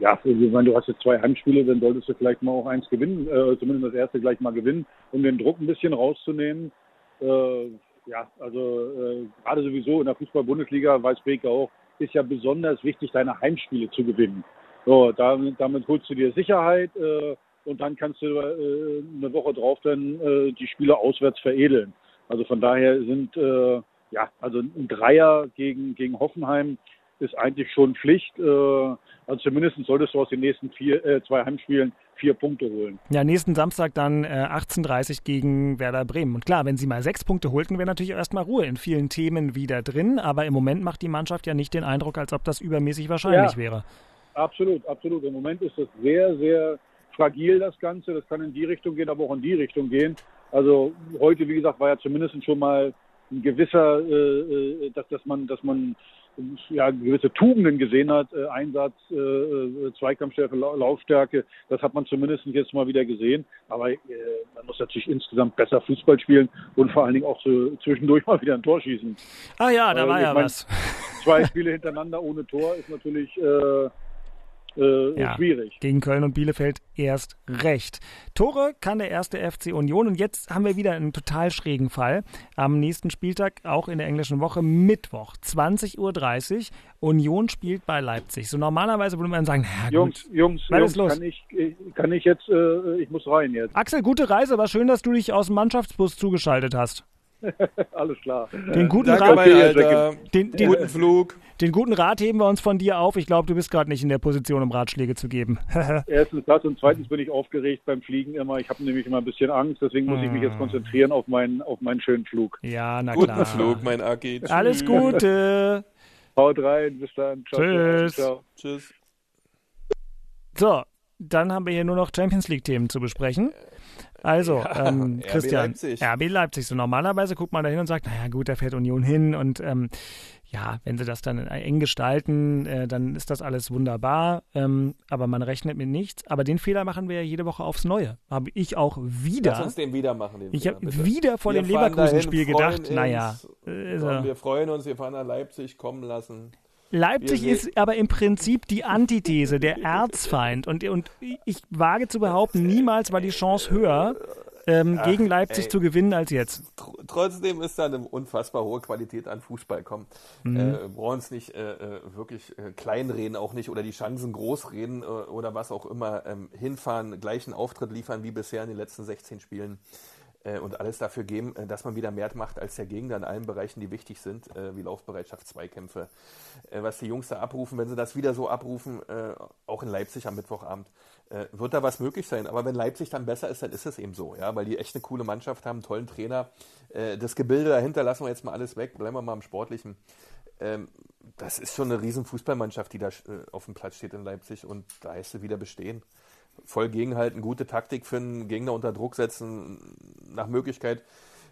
Ja, ich meine, du hast jetzt zwei Heimspiele, dann solltest du vielleicht mal auch eins gewinnen, äh, zumindest das erste gleich mal gewinnen, um den Druck ein bisschen rauszunehmen. Äh, ja, also äh, gerade sowieso in der Fußball-Bundesliga, weiß Beke auch, ist ja besonders wichtig, deine Heimspiele zu gewinnen. So, damit, damit holst du dir Sicherheit, äh, und dann kannst du äh, eine Woche drauf dann äh, die Spiele auswärts veredeln. Also von daher sind äh, ja also ein Dreier gegen gegen Hoffenheim ist eigentlich schon Pflicht. Äh, also zumindest solltest du aus den nächsten vier, äh, zwei Heimspielen vier Punkte holen. Ja, nächsten Samstag dann äh, 18.30 gegen Werder Bremen. Und klar, wenn sie mal sechs Punkte holten, wäre natürlich erstmal Ruhe in vielen Themen wieder drin. Aber im Moment macht die Mannschaft ja nicht den Eindruck, als ob das übermäßig wahrscheinlich ja, wäre. Absolut, absolut. Im Moment ist das sehr, sehr fragil, das Ganze. Das kann in die Richtung gehen, aber auch in die Richtung gehen. Also heute, wie gesagt, war ja zumindest schon mal ein gewisser, äh, äh, dass, dass man, dass man ja, gewisse Tugenden gesehen hat, äh, Einsatz, äh, äh Zweikampfstärke, Laufstärke, das hat man zumindest jetzt mal wieder gesehen. Aber äh, man muss natürlich insgesamt besser Fußball spielen und vor allen Dingen auch so zwischendurch mal wieder ein Tor schießen. Ah ja, da war ja mein, was. Zwei Spiele hintereinander ohne Tor ist natürlich äh, äh, ja, schwierig. Gegen Köln und Bielefeld erst recht. Tore kann der erste FC Union und jetzt haben wir wieder einen total schrägen Fall. Am nächsten Spieltag, auch in der englischen Woche, Mittwoch, 20.30 Uhr. Union spielt bei Leipzig. So normalerweise würde man sagen, na, Jungs, gut, Jungs, was ist los? Kann ich, kann ich jetzt, äh, ich muss rein jetzt. Axel, gute Reise. War schön, dass du dich aus dem Mannschaftsbus zugeschaltet hast. Alles klar. Den guten Danke, Rat, Alter. Den, den, guten Flug. Den guten Rat heben wir uns von dir auf. Ich glaube, du bist gerade nicht in der Position, um Ratschläge zu geben. Erstens das und zweitens bin ich aufgeregt beim Fliegen immer. Ich habe nämlich immer ein bisschen Angst, deswegen muss ich mich jetzt ah. konzentrieren auf meinen, auf meinen schönen Flug. Ja, na klar. Guten Flug, mein Aki. Alles Gute. Haut rein, bis dann. Ciao, Tschüss. Ciao. Tschüss. So, dann haben wir hier nur noch Champions League-Themen zu besprechen. Also, ja, ähm, Christian, RB Leipzig. RB Leipzig. So normalerweise guckt man da hin und sagt, naja gut, da fährt Union hin und ähm, ja, wenn sie das dann eng gestalten, äh, dann ist das alles wunderbar, ähm, aber man rechnet mit nichts. Aber den Fehler machen wir ja jede Woche aufs Neue. Habe ich auch wieder. Lass uns den wieder machen. Den ich habe wieder vor wir dem Leverkusen-Spiel gedacht, naja. Äh, wir freuen uns, wir fahren nach Leipzig kommen lassen. Leipzig ist aber im Prinzip die Antithese, der Erzfeind. Und, und ich wage zu behaupten, niemals war die Chance höher, ähm, Ach, gegen Leipzig ey. zu gewinnen als jetzt. Trotzdem ist da eine unfassbar hohe Qualität an Fußball kommen. Mhm. Äh, brauchen uns nicht äh, äh, wirklich äh, kleinreden, auch nicht, oder die Chancen großreden äh, oder was auch immer. Ähm, hinfahren, gleichen Auftritt liefern wie bisher in den letzten 16 Spielen und alles dafür geben, äh, dass man wieder mehr macht als der Gegner in allen Bereichen, die wichtig sind, äh, wie Laufbereitschaft, Zweikämpfe. Äh, was die Jungs da abrufen, wenn sie das wieder so abrufen, äh, auch in Leipzig am Mittwochabend, äh, wird da was möglich sein. Aber wenn Leipzig dann besser ist, dann ist es eben so, ja, weil die echt eine coole Mannschaft haben, einen tollen Trainer. das Gebilde dahinter lassen wir jetzt mal alles weg, bleiben wir mal im Sportlichen. Ähm, das ist schon eine riesen Fußballmannschaft, die da äh, auf dem Platz steht in Leipzig und da heißt sie wieder bestehen. Voll gegenhalten, gute Taktik für einen Gegner unter Druck setzen, nach Möglichkeit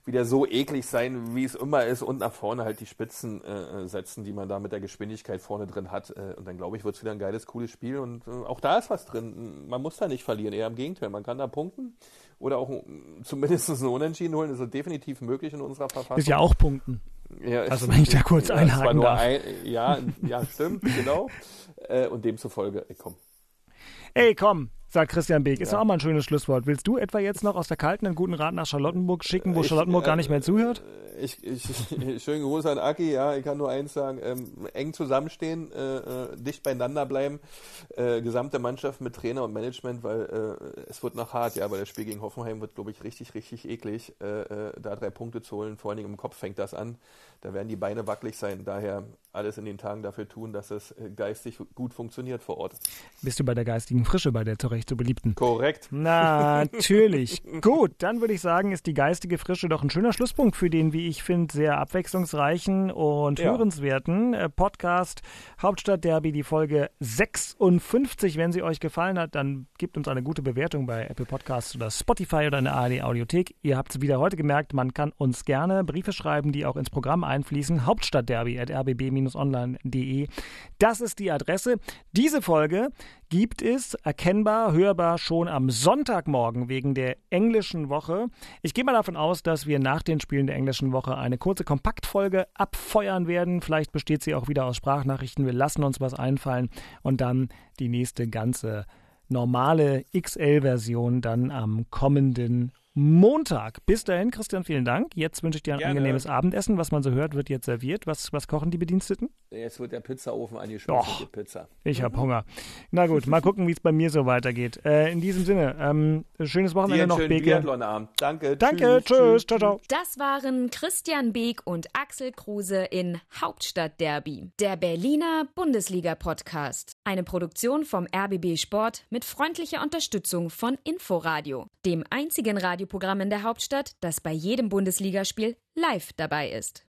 wieder so eklig sein, wie es immer ist und nach vorne halt die Spitzen äh, setzen, die man da mit der Geschwindigkeit vorne drin hat. Äh, und dann glaube ich, wird es wieder ein geiles, cooles Spiel und äh, auch da ist was drin. Man muss da nicht verlieren, eher im Gegenteil. Man kann da punkten oder auch äh, zumindest ein Unentschieden holen. Das ist definitiv möglich in unserer Verfassung. Ist ja auch punkten. Ja, also wenn ich da kurz ja, einhaken darf. Ein, ja, ja, stimmt, genau. Äh, und demzufolge, ey, komm. Ey, komm, sagt Christian Beek. Ist ja. auch mal ein schönes Schlusswort. Willst du etwa jetzt noch aus der Kalten einen guten Rat nach Charlottenburg schicken, wo ich, Charlottenburg äh, gar nicht mehr zuhört? Ich, ich, schönen Gruß an Aki, ja, ich kann nur eins sagen, ähm, eng zusammenstehen, äh, äh, dicht beieinander bleiben, äh, gesamte Mannschaft mit Trainer und Management, weil äh, es wird noch hart, ja, weil das Spiel gegen Hoffenheim wird, glaube ich, richtig, richtig eklig, äh, da drei Punkte zu holen, vor allen Dingen im Kopf fängt das an, da werden die Beine wackelig sein, daher alles in den Tagen dafür tun, dass es geistig gut funktioniert vor Ort. Bist du bei der geistigen Frische, bei der zu Recht so beliebten? Korrekt. Natürlich. Gut, dann würde ich sagen, ist die geistige Frische doch ein schöner Schlusspunkt für den, wie ich finde, sehr abwechslungsreichen und ja. hörenswerten äh, Podcast Hauptstadt Derby, die Folge 56. Wenn sie euch gefallen hat, dann gebt uns eine gute Bewertung bei Apple Podcasts oder Spotify oder in der ARD Audiothek. Ihr habt es wieder heute gemerkt, man kann uns gerne Briefe schreiben, die auch ins Programm einfließen. Hauptstadtderby at rbb-online.de. Das ist die Adresse. Diese Folge gibt es erkennbar, hörbar schon am Sonntagmorgen wegen der englischen Woche. Ich gehe mal davon aus, dass wir nach den Spielen der englischen Woche eine kurze Kompaktfolge abfeuern werden. Vielleicht besteht sie auch wieder aus Sprachnachrichten. Wir lassen uns was einfallen und dann die nächste ganze normale XL-Version dann am kommenden Montag. Bis dahin, Christian, vielen Dank. Jetzt wünsche ich dir ein Gerne. angenehmes Abendessen. Was man so hört, wird jetzt serviert. Was, was kochen die Bediensteten? Jetzt wird der Pizzaofen angeschmissen. Doch, Pizza. Ich habe Hunger. Na gut, mal gucken, wie es bei mir so weitergeht. Äh, in diesem Sinne, ähm, schönes Wochenende noch, Beke. Danke. Danke, tschüss, tschüss, ciao, ciao. Das waren Christian Beek und Axel Kruse in Hauptstadt Derby, der Berliner Bundesliga-Podcast. Eine Produktion vom RBB Sport mit freundlicher Unterstützung von Inforadio, dem einzigen Radio Radioprogramm in der Hauptstadt, das bei jedem Bundesligaspiel live dabei ist.